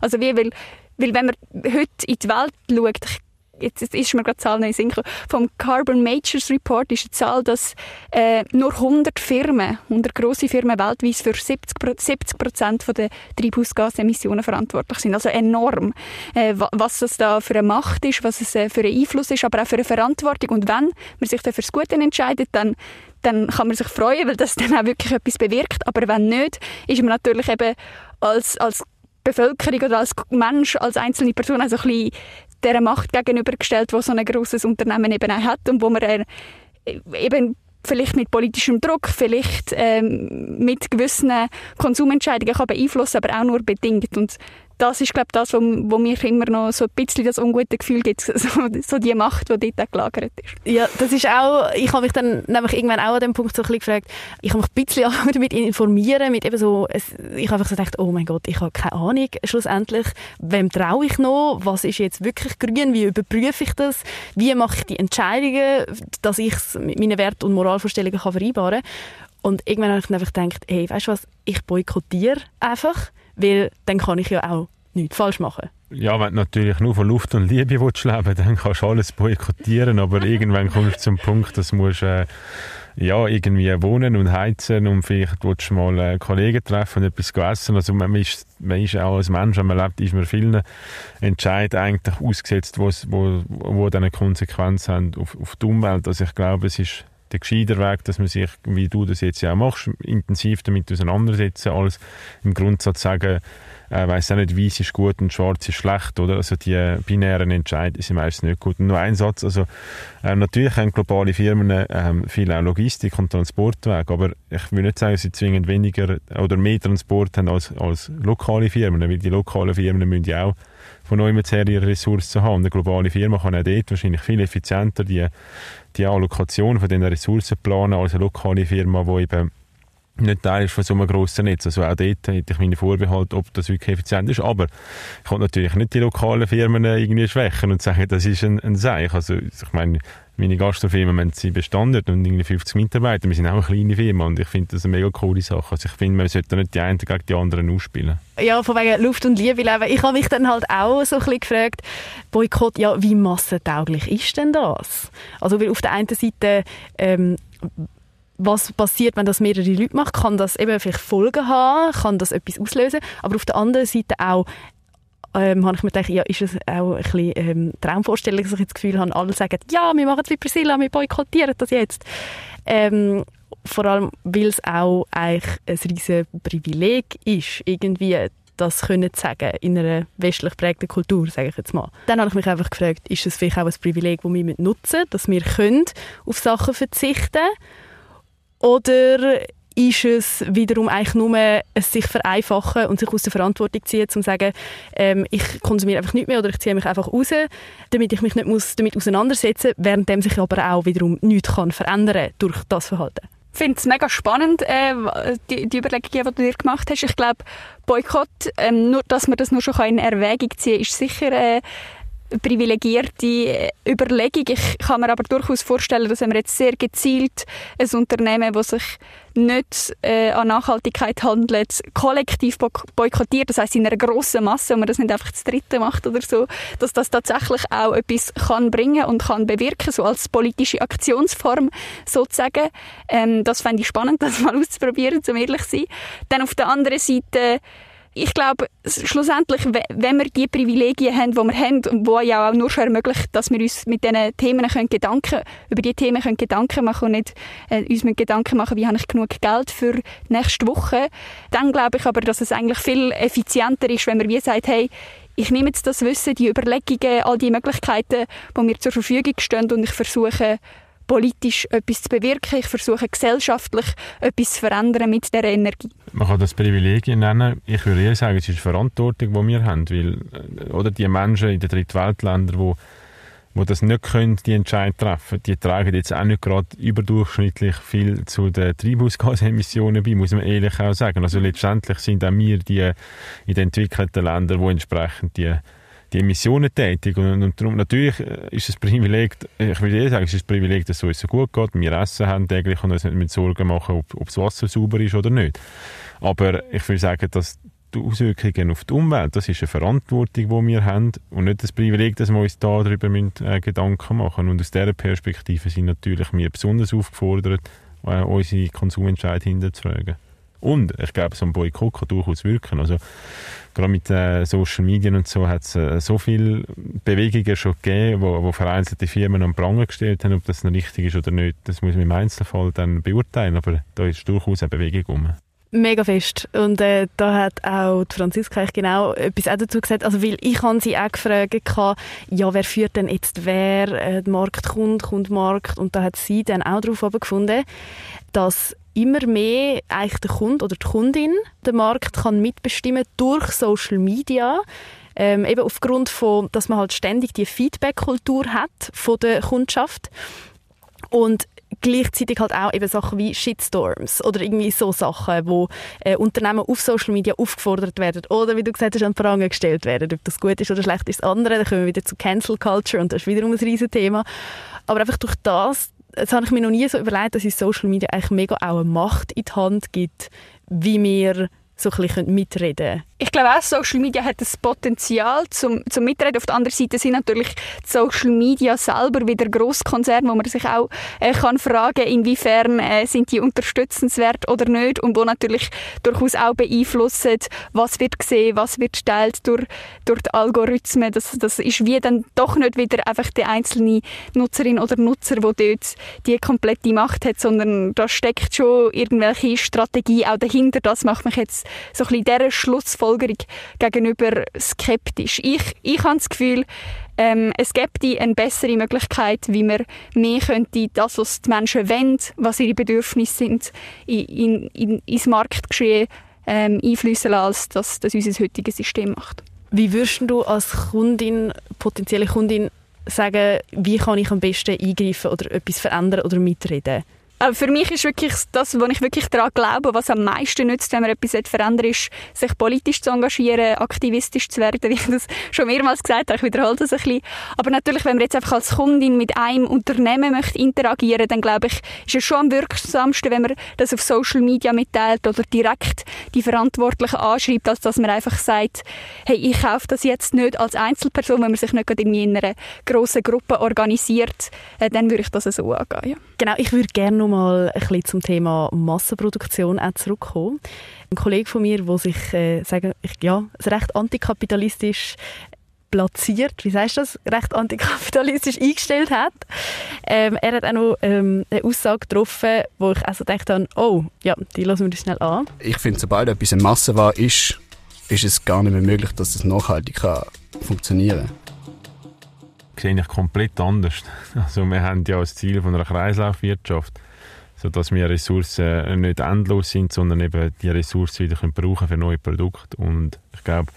G: Also wie, weil, weil wenn man heute in die Welt schaut, jetzt, jetzt ist mir gerade die Zahl nicht in vom Carbon Majors Report ist die Zahl, dass äh, nur 100 Firmen, 100 grosse Firmen weltweit für 70 Prozent der Treibhausgasemissionen verantwortlich sind. Also enorm, äh, was das da für eine Macht ist, was es äh, für einen Einfluss ist, aber auch für eine Verantwortung. Und wenn man sich dann fürs Gute entscheidet, dann dann kann man sich freuen, weil das dann auch wirklich etwas bewirkt. Aber wenn nicht, ist man natürlich eben als, als Bevölkerung oder als Mensch, als einzelne Person also ein bisschen dieser Macht gegenübergestellt, die so ein grosses Unternehmen eben auch hat und wo man eben vielleicht mit politischem Druck, vielleicht ähm, mit gewissen Konsumentscheidungen kann beeinflussen, aber auch nur bedingt. Und das ist glaube das, wo, wo mir immer noch so ein bisschen das ungute Gefühl gibt, so, so die Macht, die dort gelagert ist.
A: Ja, das ist auch, ich habe mich dann nämlich irgendwann auch an dem Punkt so ein bisschen gefragt, ich habe mich ein bisschen auch damit informieren, mit eben so, ich habe einfach so gedacht, oh mein Gott, ich habe keine Ahnung schlussendlich, wem traue ich noch, was ist jetzt wirklich grün, wie überprüfe ich das, wie mache ich die Entscheidungen, dass ich es mit meinen Wert- und Moralvorstellungen kann vereinbaren kann. Und irgendwann habe ich dann einfach gedacht, hey, weißt du was, ich boykottiere einfach weil dann kann ich ja auch nichts falsch machen.
F: Ja, wenn du natürlich nur von Luft und Liebe willst leben dann kannst du alles boykottieren, aber irgendwann kommst du zum Punkt, dass du äh, ja, irgendwie wohnen und heizen und vielleicht willst du mal äh, Kollegen treffen und etwas essen. Also man ist, man ist auch als Mensch, wenn man lebt, ist man vielen Entscheidungen eigentlich ausgesetzt, wo, wo, wo dann eine Konsequenz haben auf, auf die Umwelt. Also ich glaube, es ist der gescheiter Weg, dass man sich, wie du das jetzt ja auch machst, intensiv damit auseinandersetzen, als im Grundsatz sagen, äh, weiß auch nicht, weiß ist gut und schwarz ist schlecht, oder? Also die binären Entscheidungen sind meistens nicht gut. Und nur ein Satz, also äh, natürlich haben globale Firmen äh, viel auch Logistik und Transportweg, aber ich will nicht sagen, sie zwingend weniger oder mehr Transport haben als, als lokale Firmen, weil die lokalen Firmen müssen ja auch von neuem her ihre Ressourcen haben. Und eine globale Firma kann auch dort wahrscheinlich viel effizienter die, die Allokation von diesen Ressourcen planen als eine lokale Firma, die eben nicht Teil ist von so einem grossen Netz. Also auch dort hätte ich meine Vorbehalte, ob das wirklich effizient ist. Aber ich kann natürlich nicht die lokalen Firmen irgendwie schwächen und sagen, das ist ein, ein Seich. Also ich meine, meine Gastrofirmen haben sie bestanden und irgendwie 50 Mitarbeiter. Wir sind auch eine kleine Firma und ich finde das eine mega coole Sache. Also ich finde, man sollte nicht die einen gegen die anderen ausspielen.
A: Ja, von wegen Luft und Liebe leben. Ich habe mich dann halt auch so ein bisschen gefragt, Boykott, ja, wie massentauglich ist denn das? Also weil auf der einen Seite ähm, was passiert, wenn das mehrere Leute machen? Kann das eben vielleicht Folgen haben? Kann das etwas auslösen? Aber auf der anderen Seite auch, ähm, habe ich mir gedacht, ja, ist es auch ein bisschen ähm, Traumvorstellung, dass ich das Gefühl habe, alle sagen, ja, wir machen es wie Priscilla, wir boykottieren das jetzt. Ähm, vor allem, weil es auch eigentlich ein riesiges Privileg ist, irgendwie das können zu sagen in einer westlich prägten Kultur, sage ich jetzt mal. Dann habe ich mich einfach gefragt, ist es vielleicht auch ein Privileg, das wir nutzen müssen, dass wir können auf Sachen verzichten oder ist es wiederum eigentlich nur ein sich vereinfachen und sich aus der Verantwortung ziehen, zu sagen, ähm, ich konsumiere einfach nicht mehr oder ich ziehe mich einfach raus, damit ich mich nicht muss damit auseinandersetzen muss, während sich aber auch wiederum nichts kann verändern durch das Verhalten.
G: Ich finde es mega spannend, äh, die, die Überlegungen, die du dir gemacht hast. Ich glaube, Boykott, ähm, nur, dass man das nur schon in Erwägung ziehen kann, ist sicher äh, privilegierte Überlegung. Ich kann mir aber durchaus vorstellen, dass wir jetzt sehr gezielt ein Unternehmen, das sich nicht äh, an Nachhaltigkeit handelt, kollektiv boykottiert, das heißt in einer grossen Masse, und man das nicht einfach das Dritte macht oder so, dass das tatsächlich auch etwas kann bringen und kann bewirken, so als politische Aktionsform sozusagen. Ähm, das fände ich spannend, das mal auszuprobieren, um ehrlich zu sein. Dann auf der anderen Seite ich glaube, schlussendlich, wenn wir die Privilegien haben, die wir haben, und die ja auch nur schon ermöglicht, dass wir uns mit diesen Themen können Gedanken, über diese Themen können Gedanken machen und nicht äh, uns mit Gedanken machen, wie habe ich genug Geld für nächste Woche, dann glaube ich aber, dass es eigentlich viel effizienter ist, wenn man wie sagt, hey, ich nehme jetzt das Wissen, die Überlegungen, all die Möglichkeiten, die mir zur Verfügung stehen und ich versuche, politisch etwas zu bewirken. Ich versuche gesellschaftlich etwas zu verändern mit dieser Energie.
F: Man kann das Privilegien nennen. Ich würde eher sagen, es ist Verantwortung, die wir haben. Weil, äh, oder die Menschen in den Drittweltländern, die wo das nicht können, die Entscheidung treffen, die tragen jetzt auch nicht gerade überdurchschnittlich viel zu den Treibhausgasemissionen bei, muss man ehrlich auch sagen. Also letztendlich sind auch wir die in den entwickelten Ländern, die entsprechend die die Emissionen tätig. Und, und darum, natürlich äh, ist es Privileg, ich würde eher sagen, es ist ein Privileg, dass es uns so gut geht. Wir essen haben täglich und uns nicht mit Sorgen machen, ob, ob das Wasser sauber ist oder nicht. Aber ich würde sagen, dass die Auswirkungen auf die Umwelt, das ist eine Verantwortung, die wir haben und nicht das Privileg, dass wir uns darüber müssen, äh, Gedanken machen Und aus dieser Perspektive sind natürlich wir besonders aufgefordert, äh, unsere Konsumentscheidungen hinterzufragen. Und ich glaube, so ein Boykott kann durchaus wirken. Also, gerade mit äh, Social Media und so hat es äh, so viele Bewegungen schon gegeben, wo, wo vereinzelte Firmen am Pranger gestellt haben, ob das noch richtig ist oder nicht. Das muss man im Einzelfall dann beurteilen, aber da ist durchaus eine Bewegung um.
A: Mega fest. Und äh, da hat auch die Franziska genau etwas auch dazu gesagt. Also, weil ich habe sie auch gefragt, ja, wer führt denn jetzt wer? Äh, Markt kommt, kommt Markt. Und da hat sie dann auch darauf gefunden, dass immer mehr eigentlich der Kunde oder die Kundin den Markt kann mitbestimmen durch Social Media. Ähm, eben aufgrund von, dass man halt ständig die Feedback-Kultur hat von der Kundschaft. Und gleichzeitig halt auch eben Sachen wie Shitstorms oder irgendwie so Sachen, wo äh, Unternehmen auf Social Media aufgefordert werden oder wie du gesagt hast, an Pranger gestellt werden. Ob das gut ist oder schlecht ist andere. Dann kommen wir wieder zu Cancel Culture und das ist wiederum ein riesen Thema. Aber einfach durch das, das habe ich mir noch nie so überlegt, dass in Social Media eigentlich mega auch eine Macht in die Hand gibt, wie wir so ein bisschen mitreden können.
G: Ich glaube auch, Social Media hat das Potenzial zum, zum Mitreden. Auf der anderen Seite sind natürlich die Social Media selber wieder Grosskonzerne, wo man sich auch äh, kann fragen inwiefern äh, sind die unterstützenswert oder nicht und wo natürlich durchaus auch beeinflussen, was wird gesehen, was wird geteilt durch, durch die Algorithmen. Das, das ist wie dann doch nicht wieder einfach die einzelne Nutzerin oder Nutzer, wo dort die komplette Macht hat, sondern da steckt schon irgendwelche Strategie auch dahinter. Das macht mich jetzt so ein bisschen dieser Schlussfolgerung gegenüber skeptisch. Ich, ich habe das Gefühl, ähm, es gibt eine bessere Möglichkeit, wie man mehr könnte das, was die Menschen wollen, was ihre Bedürfnisse sind, in, in, ins Marktgeschehen ähm, einfließen als das, das unser heutiges System macht.
A: Wie würdest du als Kundin, potenzielle Kundin, sagen, wie kann ich am besten eingreifen oder etwas verändern oder mitreden?
G: Aber für mich ist wirklich das, was ich wirklich daran glaube, was am meisten nützt, wenn man etwas verändern ist, sich politisch zu engagieren, aktivistisch zu werden, wie ich das schon mehrmals gesagt habe. Ich wiederhole das ein bisschen. Aber natürlich, wenn man jetzt einfach als Kundin mit einem Unternehmen möchte interagieren, dann glaube ich, ist es schon am wirksamsten, wenn man das auf Social Media mitteilt oder direkt die Verantwortlichen anschreibt, als dass man einfach sagt, hey, ich kaufe das jetzt nicht als Einzelperson, wenn man sich nicht in einer grossen Gruppe organisiert, äh, dann würde ich das so angehen. Ja.
A: Genau, ich würde gerne noch mal ein bisschen zum Thema Massenproduktion auch zurückkommen. Ein Kollege von mir, der sich, äh, sagen, ich, ja, recht antikapitalistisch platziert, wie sagst du das, recht antikapitalistisch eingestellt hat. Ähm, er hat auch noch ähm, eine Aussage getroffen, wo ich also gedacht habe, oh, ja, die lassen wir schnell an.
C: Ich finde, sobald etwas eine Masse war, ist, ist es gar nicht mehr möglich, dass das nachhaltig kann funktionieren kann
F: sehe ich komplett anders. Also wir haben ja das Ziel von einer Kreislaufwirtschaft, sodass wir Ressourcen nicht endlos sind, sondern eben die Ressourcen wieder können brauchen für neue Produkte. Und ich glaube,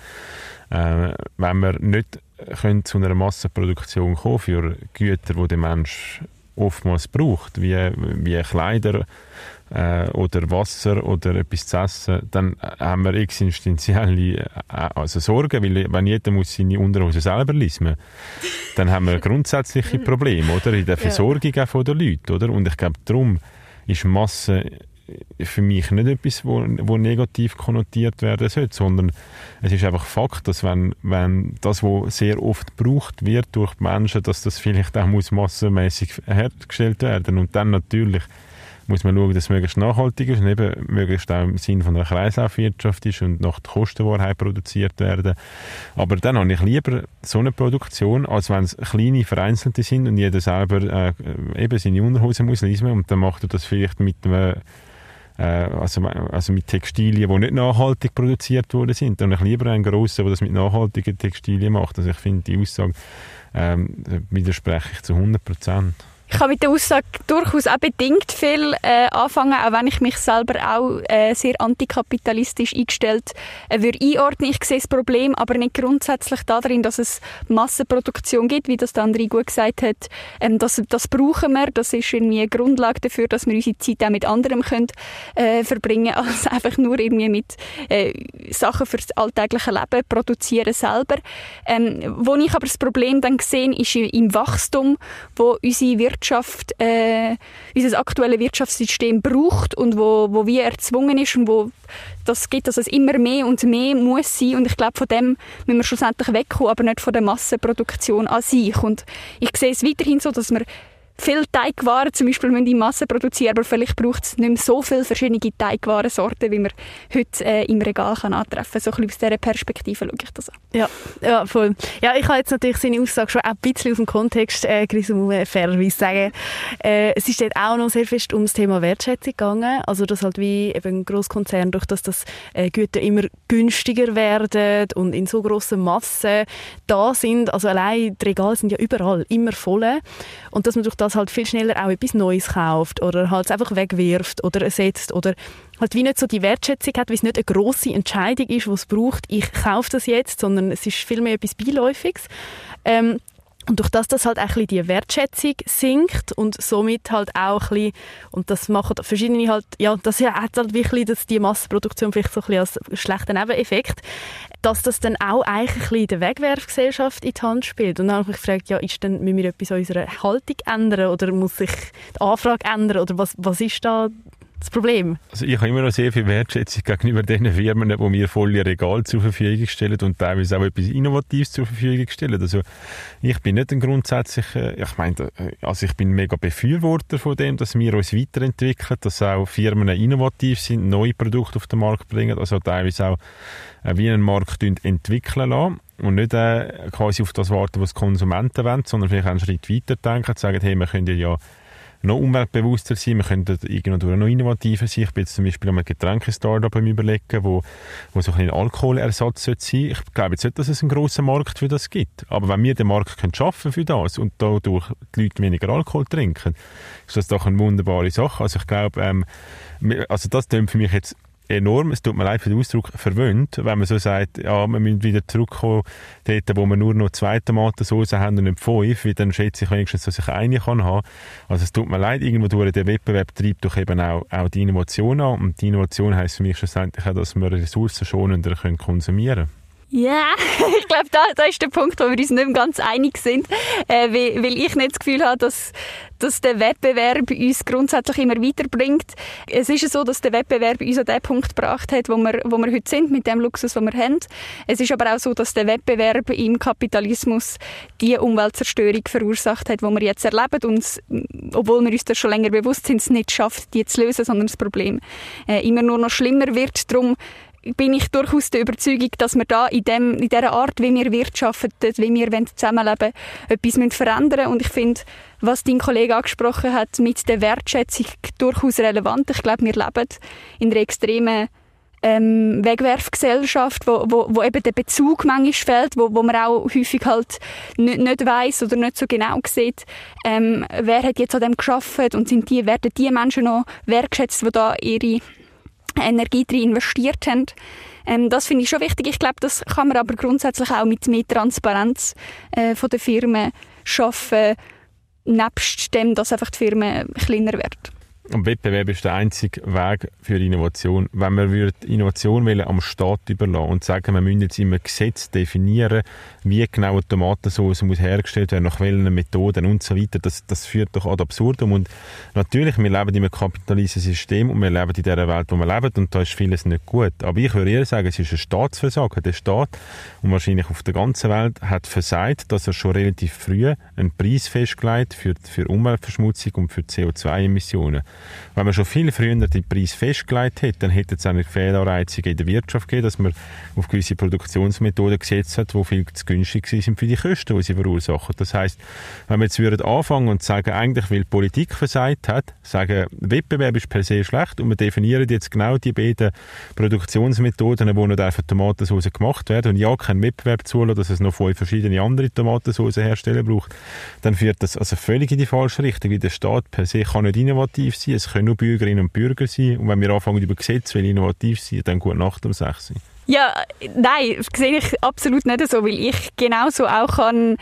F: äh, wenn wir nicht können zu einer Massenproduktion kommen für Güter, die der Mensch oftmals braucht, wie, wie Kleider äh, oder Wasser oder etwas zu essen, dann haben wir existenzielle äh, also Sorgen, weil wenn jeder muss seine Unterhose selber lesen, dann haben wir grundsätzliche Probleme oder in der Versorgung ja. auch von den Leuten, oder? Und ich glaube, darum ist Masse für mich nicht etwas, wo, wo negativ konnotiert werden sollte, sondern es ist einfach Fakt, dass wenn, wenn das, was sehr oft gebraucht wird durch die Menschen, dass das vielleicht auch muss massenmäßig hergestellt werden und dann natürlich muss man schauen, dass es möglichst nachhaltig ist und eben möglichst auch im Sinne von einer Kreislaufwirtschaft ist und nach der Kostenwahrheit produziert werden. Aber dann habe ich lieber so eine Produktion, als wenn es kleine Vereinzelte sind und jeder selber äh, eben seine Unterhose muss lesen und dann macht er das vielleicht mit einem äh, also, also mit Textilien, die nicht nachhaltig produziert worden sind. Dann ich lieber einen grossen, der das mit nachhaltigen Textilien macht. Also ich finde die Aussage ähm, widerspreche ich zu 100 Prozent.
G: Ich kann mit der Aussage durchaus auch bedingt viel äh, anfangen, auch wenn ich mich selber auch äh, sehr antikapitalistisch eingestellt äh, würde einordnen. Ich sehe das Problem aber nicht grundsätzlich darin, dass es Massenproduktion gibt, wie das der andere gut gesagt hat. Ähm, das, das brauchen wir, das ist irgendwie eine Grundlage dafür, dass wir unsere Zeit auch mit anderem können, äh, verbringen als einfach nur irgendwie mit äh, Sachen fürs alltägliche Leben produzieren selber. Ähm, wo ich aber das Problem dann sehe, ist im Wachstum, wo unsere Wirtschaft Wirtschaft, äh, unser aktuelles Wirtschaftssystem braucht und wo, wo wie erzwungen ist und wo das gibt, dass es immer mehr und mehr muss sein. Und ich glaube, von dem müssen wir schlussendlich wegkommen, aber nicht von der Massenproduktion an sich. Und ich sehe es weiterhin so, dass wir viele Teigwaren zum Beispiel in Masse produzieren, aber vielleicht braucht es nicht mehr so viele verschiedene Teigwarensorten, wie man heute äh, im Regal kann antreffen kann. So ein aus dieser Perspektive schaue ich das an.
A: Ja, ja, voll. Ja, ich habe jetzt natürlich seine Aussage schon ein bisschen aus dem Kontext äh, gerissen, fairerweise sagen. Äh, es ist dort auch noch sehr fest um das Thema Wertschätzung gegangen. Also, dass halt wie eben ein Grosskonzern, durch das das äh, Güter immer günstiger werden und in so grossen Massen da sind. Also allein die Regale sind ja überall immer voll. Und dass man durch das das halt viel schneller auch etwas Neues kauft oder halt es einfach wegwirft oder ersetzt oder halt wie nicht so die Wertschätzung hat, wie es nicht eine grosse Entscheidung ist, die es braucht, ich kaufe das jetzt, sondern es ist vielmehr etwas Beiläufiges. Ähm, und durch das, dass halt auch ein bisschen die Wertschätzung sinkt und somit halt auch ein bisschen, und das machen verschiedene halt, ja, das hat halt wirklich dass die Massenproduktion vielleicht so ein bisschen als schlechter Nebeneffekt, dass das dann auch eigentlich ein bisschen der Wegwerfgesellschaft in die Hand spielt. Und dann habe ich mich gefragt, ja, ist denn, müssen wir etwas an unserer Haltung ändern oder muss sich die Anfrage ändern oder was, was ist da das Problem?
F: Also ich habe immer noch sehr viel Wertschätzung gegenüber den Firmen, die mir volle Regal zur Verfügung stellen und teilweise auch etwas Innovatives zur Verfügung stellen. Also ich bin nicht ein grundsätzlicher, ich meine, also ich bin mega Befürworter von dem, dass wir uns weiterentwickeln, dass auch Firmen innovativ sind, neue Produkte auf den Markt bringen, also teilweise auch äh, wie einen Markt entwickeln lassen und nicht äh, quasi auf das warten, was Konsumenten wollen, sondern vielleicht einen Schritt weiter denken, sagen, hey, wir können ja noch umweltbewusster sein, wir könnten irgendwo noch innovativer sein. Ich bin jetzt zum Beispiel an einem Getränke-Startup überlegen, wo, wo so ein Alkoholersatz sein sollte. Ich glaube jetzt nicht, dass es einen grossen Markt für das gibt. Aber wenn wir den Markt können schaffen für das und dadurch die Leute weniger Alkohol trinken, ist das doch eine wunderbare Sache. Also ich glaube, ähm, also das klingt für mich jetzt enorm, es tut mir leid für den Ausdruck, verwöhnt, wenn man so sagt, ja, wir müssen wieder zurückkommen, dort, wo wir nur noch zwei Tomatensauce haben und nicht fünf, weil dann schätze ich wenigstens, dass ich eine kann haben. Also es tut mir leid, irgendwo durch den Wettbewerb treibt doch eben auch, auch die Innovation an und die Innovation heisst für mich schlussendlich auch, dass wir Ressourcen schonender können konsumieren können.
G: Ja, ich glaube, da, da ist der Punkt, wo wir uns nicht mehr ganz einig sind, äh, weil, weil ich nicht das Gefühl habe, dass, dass der Wettbewerb uns grundsätzlich immer weiterbringt. Es ist ja so, dass der Wettbewerb uns an den Punkt gebracht hat, wo wir, wo wir heute sind, mit dem Luxus, den wir haben. Es ist aber auch so, dass der Wettbewerb im Kapitalismus die Umweltzerstörung verursacht hat, die wir jetzt erleben und obwohl wir uns das schon länger bewusst sind, es nicht schafft, die zu lösen, sondern das Problem äh, immer nur noch schlimmer wird. Darum bin ich durchaus der Überzeugung, dass wir da in, dem, in dieser Art, wie wir wirtschaften, wie wir zusammenleben etwas müssen verändern Und ich finde, was dein Kollege angesprochen hat, mit der Wertschätzung durchaus relevant. Ich glaube, wir leben in einer extremen ähm, Wegwerfgesellschaft, wo, wo, wo eben der Bezug manchmal fehlt, wo, wo man auch häufig halt nicht, nicht weiß oder nicht so genau sieht, ähm, wer hat jetzt an dem geschafft und sind die, werden die Menschen noch wertschätzt, die da ihre Energie drin investiert haben. Ähm, das finde ich schon wichtig. Ich glaube, das kann man aber grundsätzlich auch mit mehr Transparenz äh, von den Firmen schaffen, nebst dem, dass einfach die Firmen kleiner werden.
F: Und Wettbewerb ist der einzige Weg für Innovation. Wenn wir Innovation wollen, am Staat überlassen und sagen, wir müssen jetzt im Gesetz definieren, wie genau eine Tomatensauce muss hergestellt werden, nach welchen Methoden und so weiter, das, das führt doch ad absurdum. Und natürlich, wir leben in einem kapitalistischen System und wir leben in dieser Welt, wo wir leben und da ist vieles nicht gut. Aber ich würde eher sagen, es ist ein Staatsversagen. Der Staat und wahrscheinlich auf der ganzen Welt hat versagt, dass er schon relativ früh einen Preis festgelegt für, für Umweltverschmutzung und für CO2-Emissionen. Wenn man schon viel früher den Preis festgelegt hätte, dann hätte es eine Fehlanreizungen in der Wirtschaft gegeben, dass man auf gewisse Produktionsmethoden gesetzt hat, die viel zu günstig sind für die Kosten, die sie verursachen. Das heißt, wenn wir jetzt würden anfangen und sagen, eigentlich weil die Politik versagt hat, sagen, Wettbewerb ist per se schlecht und wir definieren jetzt genau die beiden Produktionsmethoden, wo noch für Tomatensauce gemacht werden und ja, keinen Wettbewerb zulassen, dass es noch fünf verschiedene andere Tomatensauce herstellen braucht, dann führt das also völlig in die falsche Richtung, weil der Staat per se kann nicht innovativ sein, es können nur Bürgerinnen und Bürger sein. Und wenn wir anfangen über Gesetze, will innovativ sein, dann gut Nacht um 6
G: Ja, nein, das sehe ich absolut nicht so, weil ich genauso auch kann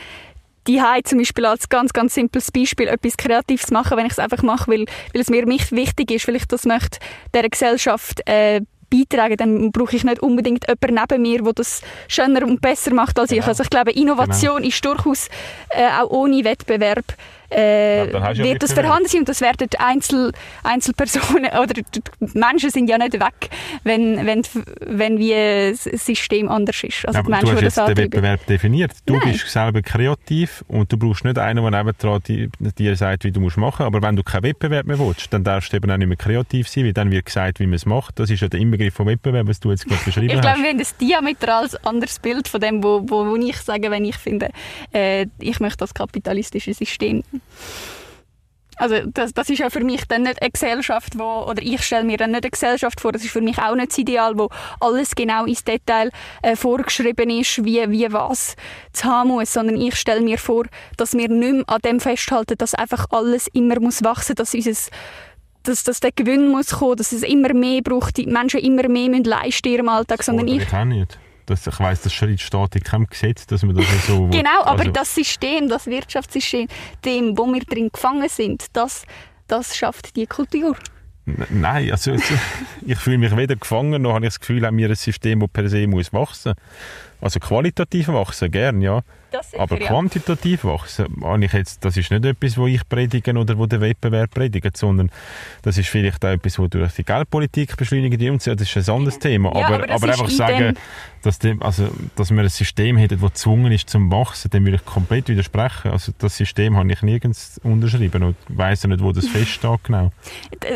G: die zum Beispiel als ganz, ganz simples Beispiel etwas Kreatives machen, wenn ich es einfach mache, weil, weil es mir wichtig ist, weil ich das möchte der Gesellschaft äh, beitragen, dann brauche ich nicht unbedingt jemanden neben mir, der das schöner und besser macht als genau. ich. Also ich glaube, Innovation genau. ist durchaus äh, auch ohne Wettbewerb äh, ja wird das vorhanden sein und das werden Einzel, Einzelpersonen oder die Menschen sind ja nicht weg, wenn, wenn, wenn wie das System anders ist.
F: Also ja, Menschen, du hast jetzt den Wettbewerb definiert. Du Nein. bist selber kreativ und du brauchst nicht einen, der nebendran dir sagt, wie du musst machen Aber wenn du keinen Wettbewerb mehr willst, dann darfst du eben auch nicht mehr kreativ sein, weil dann wird gesagt, wie man es macht. Das ist ja der Inbegriff vom Wettbewerb, was du jetzt gerade beschrieben
G: ich
F: hast.
G: Ich glaube, wir haben ein diametral anderes Bild von dem, wo, wo, wo ich sage, wenn ich finde, äh, ich möchte das kapitalistische System. Also das, das ist ja für mich dann nicht eine Gesellschaft, wo, oder ich stelle mir dann nicht eine Gesellschaft vor, das ist für mich auch nicht das Ideal, wo alles genau ins Detail äh, vorgeschrieben ist, wie, wie was zu haben muss, sondern ich stelle mir vor, dass wir nicht mehr an dem festhalten, dass einfach alles immer muss wachsen, dass unser dass, dass der Gewinn muss kommen, dass es immer mehr braucht, die Menschen immer mehr müssen leisten in ihrem Alltag, sondern ich...
F: Auch nicht. Das, ich weiss, das steht in keinem Gesetz, dass man das so...
G: genau, aber also, das System, das Wirtschaftssystem, dem, wo wir drin gefangen sind, das, das schafft die Kultur.
F: Nein, also, also ich fühle mich weder gefangen, noch habe ich das Gefühl, haben wir ein System, das per se muss wachsen muss. Also qualitativ wachsen, gern, ja. Sicher, Aber quantitativ ja. wachsen, ich jetzt, das ist nicht etwas, wo ich predige oder wo der Wettbewerb predigt, sondern das ist vielleicht auch etwas, wo durch die Geldpolitik beschleunigt wird. Das ist ein anderes Thema.
G: Ja, aber,
F: aber, aber einfach sagen, dass, dem, also, dass wir ein System hätten, das gezwungen ist zum Wachsen, dem würde ich komplett widersprechen. Also das System habe ich nirgends unterschrieben und weiss nicht, wo das feststeht genau.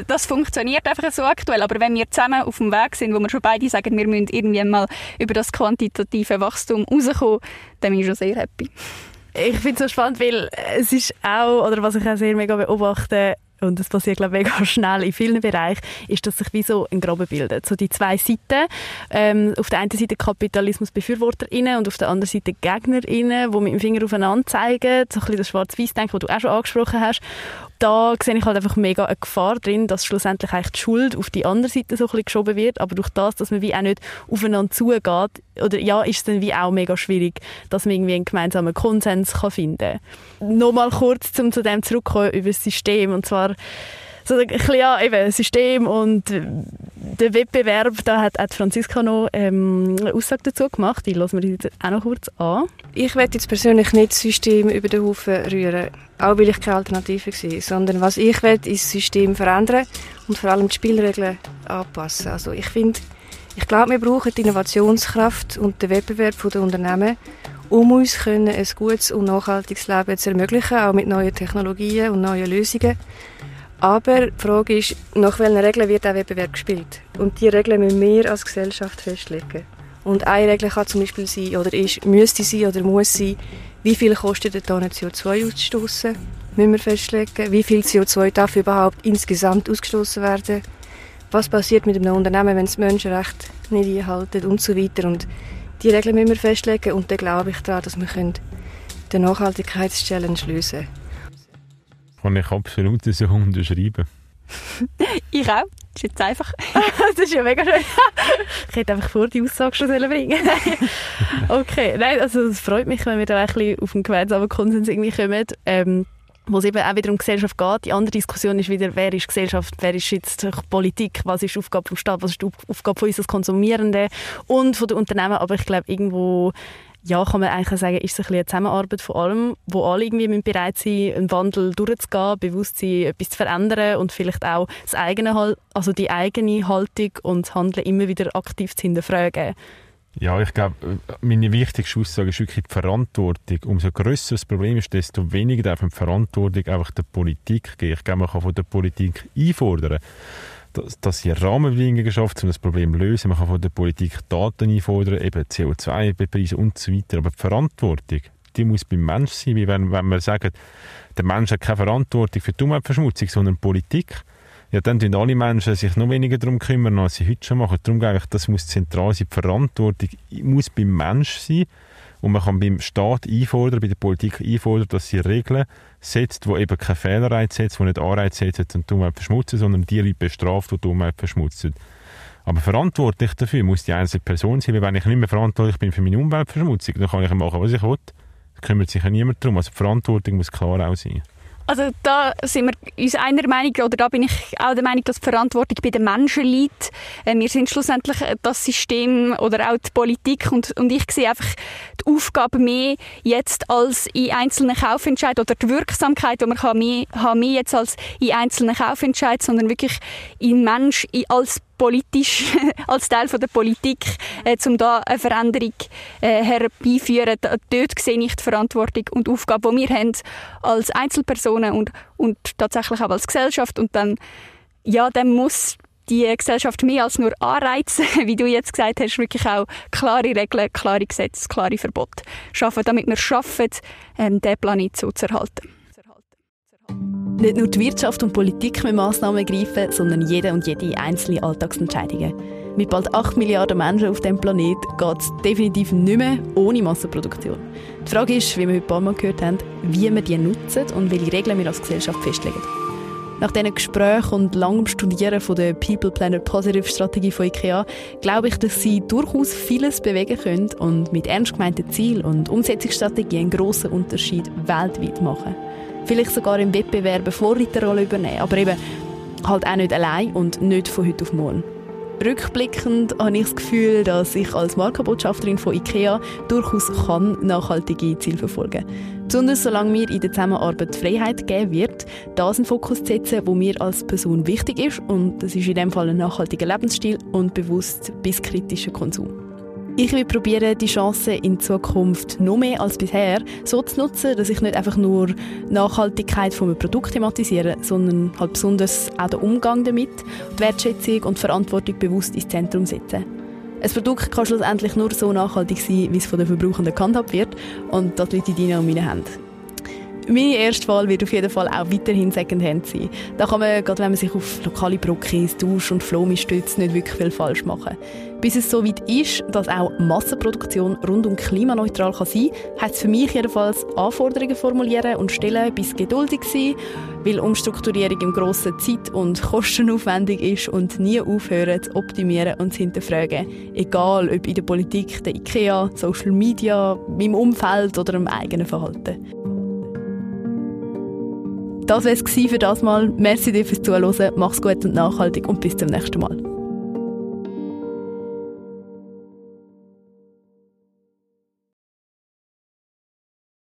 G: Das funktioniert einfach so aktuell, aber wenn wir zusammen auf dem Weg sind, wo wir schon beide sagen, wir müssen irgendwie mal über das quantitative Wachstum rauskommen, dann bin ich schon sehr happy.
A: Ich finde es so spannend, weil es ist auch, oder was ich auch sehr mega beobachte, und das passiert glaube ich mega schnell in vielen Bereichen, ist, dass sich wie so ein Graben bildet. So die zwei Seiten, ähm, auf der einen Seite KapitalismusbefürworterInnen und auf der anderen Seite GegnerInnen, die mit dem Finger aufeinander zeigen, so ein bisschen das Schwarz-Weiß-Denken, das du auch schon angesprochen hast da sehe ich halt einfach mega eine Gefahr drin, dass schlussendlich eigentlich die Schuld auf die andere Seite so ein bisschen geschoben wird, aber durch das, dass man wie auch nicht aufeinander zugeht, oder ja, ist es dann wie auch mega schwierig, dass man irgendwie einen gemeinsamen Konsens kann finden kann. Nochmal kurz, um zu dem zurückzukommen, über das System, und zwar so ein bisschen, ja, eben System und der Wettbewerb, da hat, hat Franziska noch ähm, eine Aussage dazu gemacht, die hören wir jetzt auch noch kurz an.
D: Ich werde jetzt persönlich nicht das System über den Haufen rühren, auch weil ich keine Alternative sehe, sondern was ich will, ist das System verändern und vor allem die Spielregeln anpassen. Also ich finde, ich glaube, wir brauchen die Innovationskraft und den Wettbewerb der Unternehmen, um uns können, ein gutes und nachhaltiges Leben zu ermöglichen, auch mit neuen Technologien und neuen Lösungen. Aber die Frage ist, nach welchen Regeln wird der Wettbewerb gespielt? Und die Regeln müssen wir als Gesellschaft festlegen. Und eine Regel kann zum Beispiel sein, oder ist, müsste sein oder muss sein, wie viel kostet es, einen CO2 auszustoßen? Müssen wir festlegen. Wie viel CO2 darf überhaupt insgesamt ausgestoßen werden? Was passiert mit einem Unternehmen, wenn es Menschenrechte nicht einhalten und so weiter. Und die Regeln müssen wir festlegen und dann glaube ich daran, dass wir den Nachhaltigkeitschallenge lösen können.
F: Kann ich absolut so unterschreiben.
G: ich auch. Das ist jetzt einfach.
A: das ist ja mega schön. ich hätte einfach vor die Aussage schon bringen Okay, nein, also es freut mich, wenn wir da ein bisschen auf einen gemeinsamen Konsens irgendwie kommen. Ähm, wo es eben auch wieder um Gesellschaft geht. Die andere Diskussion ist wieder, wer ist Gesellschaft, wer ist jetzt Politik, was ist die Aufgabe vom Staat, was ist die Aufgabe von uns als Konsumierenden und von den Unternehmen. Aber ich glaube, irgendwo ja, kann man eigentlich sagen, ist es ein eine Zusammenarbeit von allem, wo alle irgendwie bereit sind, einen Wandel durchzugehen, bewusst sein, etwas zu verändern und vielleicht auch das eigene, also die eigene Haltung und Handeln immer wieder aktiv zu hinterfragen.
F: Ja, ich glaube, meine wichtigste Aussage ist wirklich die Verantwortung. Umso grösser das Problem ist, desto weniger darf man die Verantwortung einfach der Politik geben. Ich glaube, man kann von der Politik einfordern, dass, dass sie Rahmenbedingungen geschafft um das Problem zu lösen. Man kann von der Politik Daten einfordern, eben CO2-Bepreise und so weiter. Aber die Verantwortung, die muss beim Mensch sein. Wie wenn, wenn wir sagen, der Mensch hat keine Verantwortung für die Umweltverschmutzung, sondern Politik. Ja, dann tun alle Menschen sich noch weniger darum kümmern, als sie heute schon machen. Darum glaube ich, das muss zentral sein. Die Verantwortung muss beim Mensch sein. Und man kann beim Staat einfordern, bei der Politik einfordern, dass sie Regeln setzt, die eben keine Fehlerreiz setzt, die nicht Anreiz setzt und die Umwelt verschmutzen, sondern die Leute bestraft, die die Umwelt verschmutzen. Aber verantwortlich dafür muss die einzelne Person sein, weil wenn ich nicht mehr verantwortlich bin für meine Umweltverschmutzung, dann kann ich machen, was ich will. Da kümmert sich ja niemand darum. Also die Verantwortung muss klar auch sein.
G: Also da sind wir uns einer Meinung, oder da bin ich auch der Meinung, dass die Verantwortung bei den Menschen liegt. Äh, wir sind schlussendlich das System oder auch die Politik und, und ich sehe einfach die Aufgabe mehr jetzt als in einzelnen Kaufentscheid oder die Wirksamkeit, die man mehr, haben, mehr jetzt als in einzelnen Kaufentscheid, sondern wirklich in Mensch als politisch, als Teil von der Politik, äh, um da eine Veränderung äh, herbeiführen. Dort sehe ich die Verantwortung und Aufgabe, die wir haben als Einzelpersonen und, und tatsächlich auch als Gesellschaft. Und dann, ja, dann muss die Gesellschaft mehr als nur anreizen, wie du jetzt gesagt hast, wirklich auch klare Regeln, klare Gesetze, klare Verbote schaffen, damit wir schaffen, ähm, den Planet so zu erhalten.
A: Nicht nur die Wirtschaft und Politik mit Massnahmen greifen, sondern jede und jede einzelne Alltagsentscheidungen. Mit bald 8 Milliarden Menschen auf dem Planet geht es definitiv nicht mehr ohne Massenproduktion. Die Frage ist, wie wir heute ein paar Mal gehört haben, wie wir die nutzen und welche Regeln wir als Gesellschaft festlegen. Nach diesen Gesprächen und langem Studieren von der People Planet Positive Strategie von IKEA glaube ich, dass sie durchaus vieles bewegen können und mit ernst gemeinten Zielen und Umsetzungsstrategien einen grossen Unterschied weltweit machen vielleicht sogar im Wettbewerb eine Vorreiterrolle übernehmen, aber eben halt auch nicht allein und nicht von heute auf morgen. Rückblickend habe ich das Gefühl, dass ich als Markenbotschafterin von IKEA durchaus kann nachhaltige Ziele verfolgen kann. Besonders solange mir in der Zusammenarbeit Freiheit geben wird, das einen Fokus zu setzen, wo mir als Person wichtig ist und das ist in dem Fall ein nachhaltiger Lebensstil und bewusst bis kritischer Konsum. Ich will probieren, die Chancen in Zukunft noch mehr als bisher so zu nutzen, dass ich nicht einfach nur Nachhaltigkeit von einem Produkt thematisiere, sondern halt besonders auch den Umgang damit, die Wertschätzung und die Verantwortung bewusst ins Zentrum setze. Ein Produkt kann schlussendlich nur so nachhaltig sein, wie es von den Verbrauchern gehandhabt wird und das liegt in deinen und meinen Händen. Meine erste Wahl wird auf jeden Fall auch weiterhin Secondhand sein. Da kann man, gerade wenn man sich auf lokale Brockis, Dusch und Flomi stützt, nicht wirklich viel falsch machen. Bis es so weit ist, dass auch Massenproduktion rund um klimaneutral kann sein kann, heißt es für mich jedenfalls Anforderungen formulieren und stellen, bis geduldig sein, weil Umstrukturierung im grossen Zeit- und kostenaufwendig ist und nie aufhören zu optimieren und zu hinterfragen. Egal, ob in der Politik, der IKEA, Social Media, im Umfeld oder im eigenen Verhalten. Das war es für das Mal. Merci dir fürs Zuhören. Mach's gut und nachhaltig und bis zum nächsten Mal.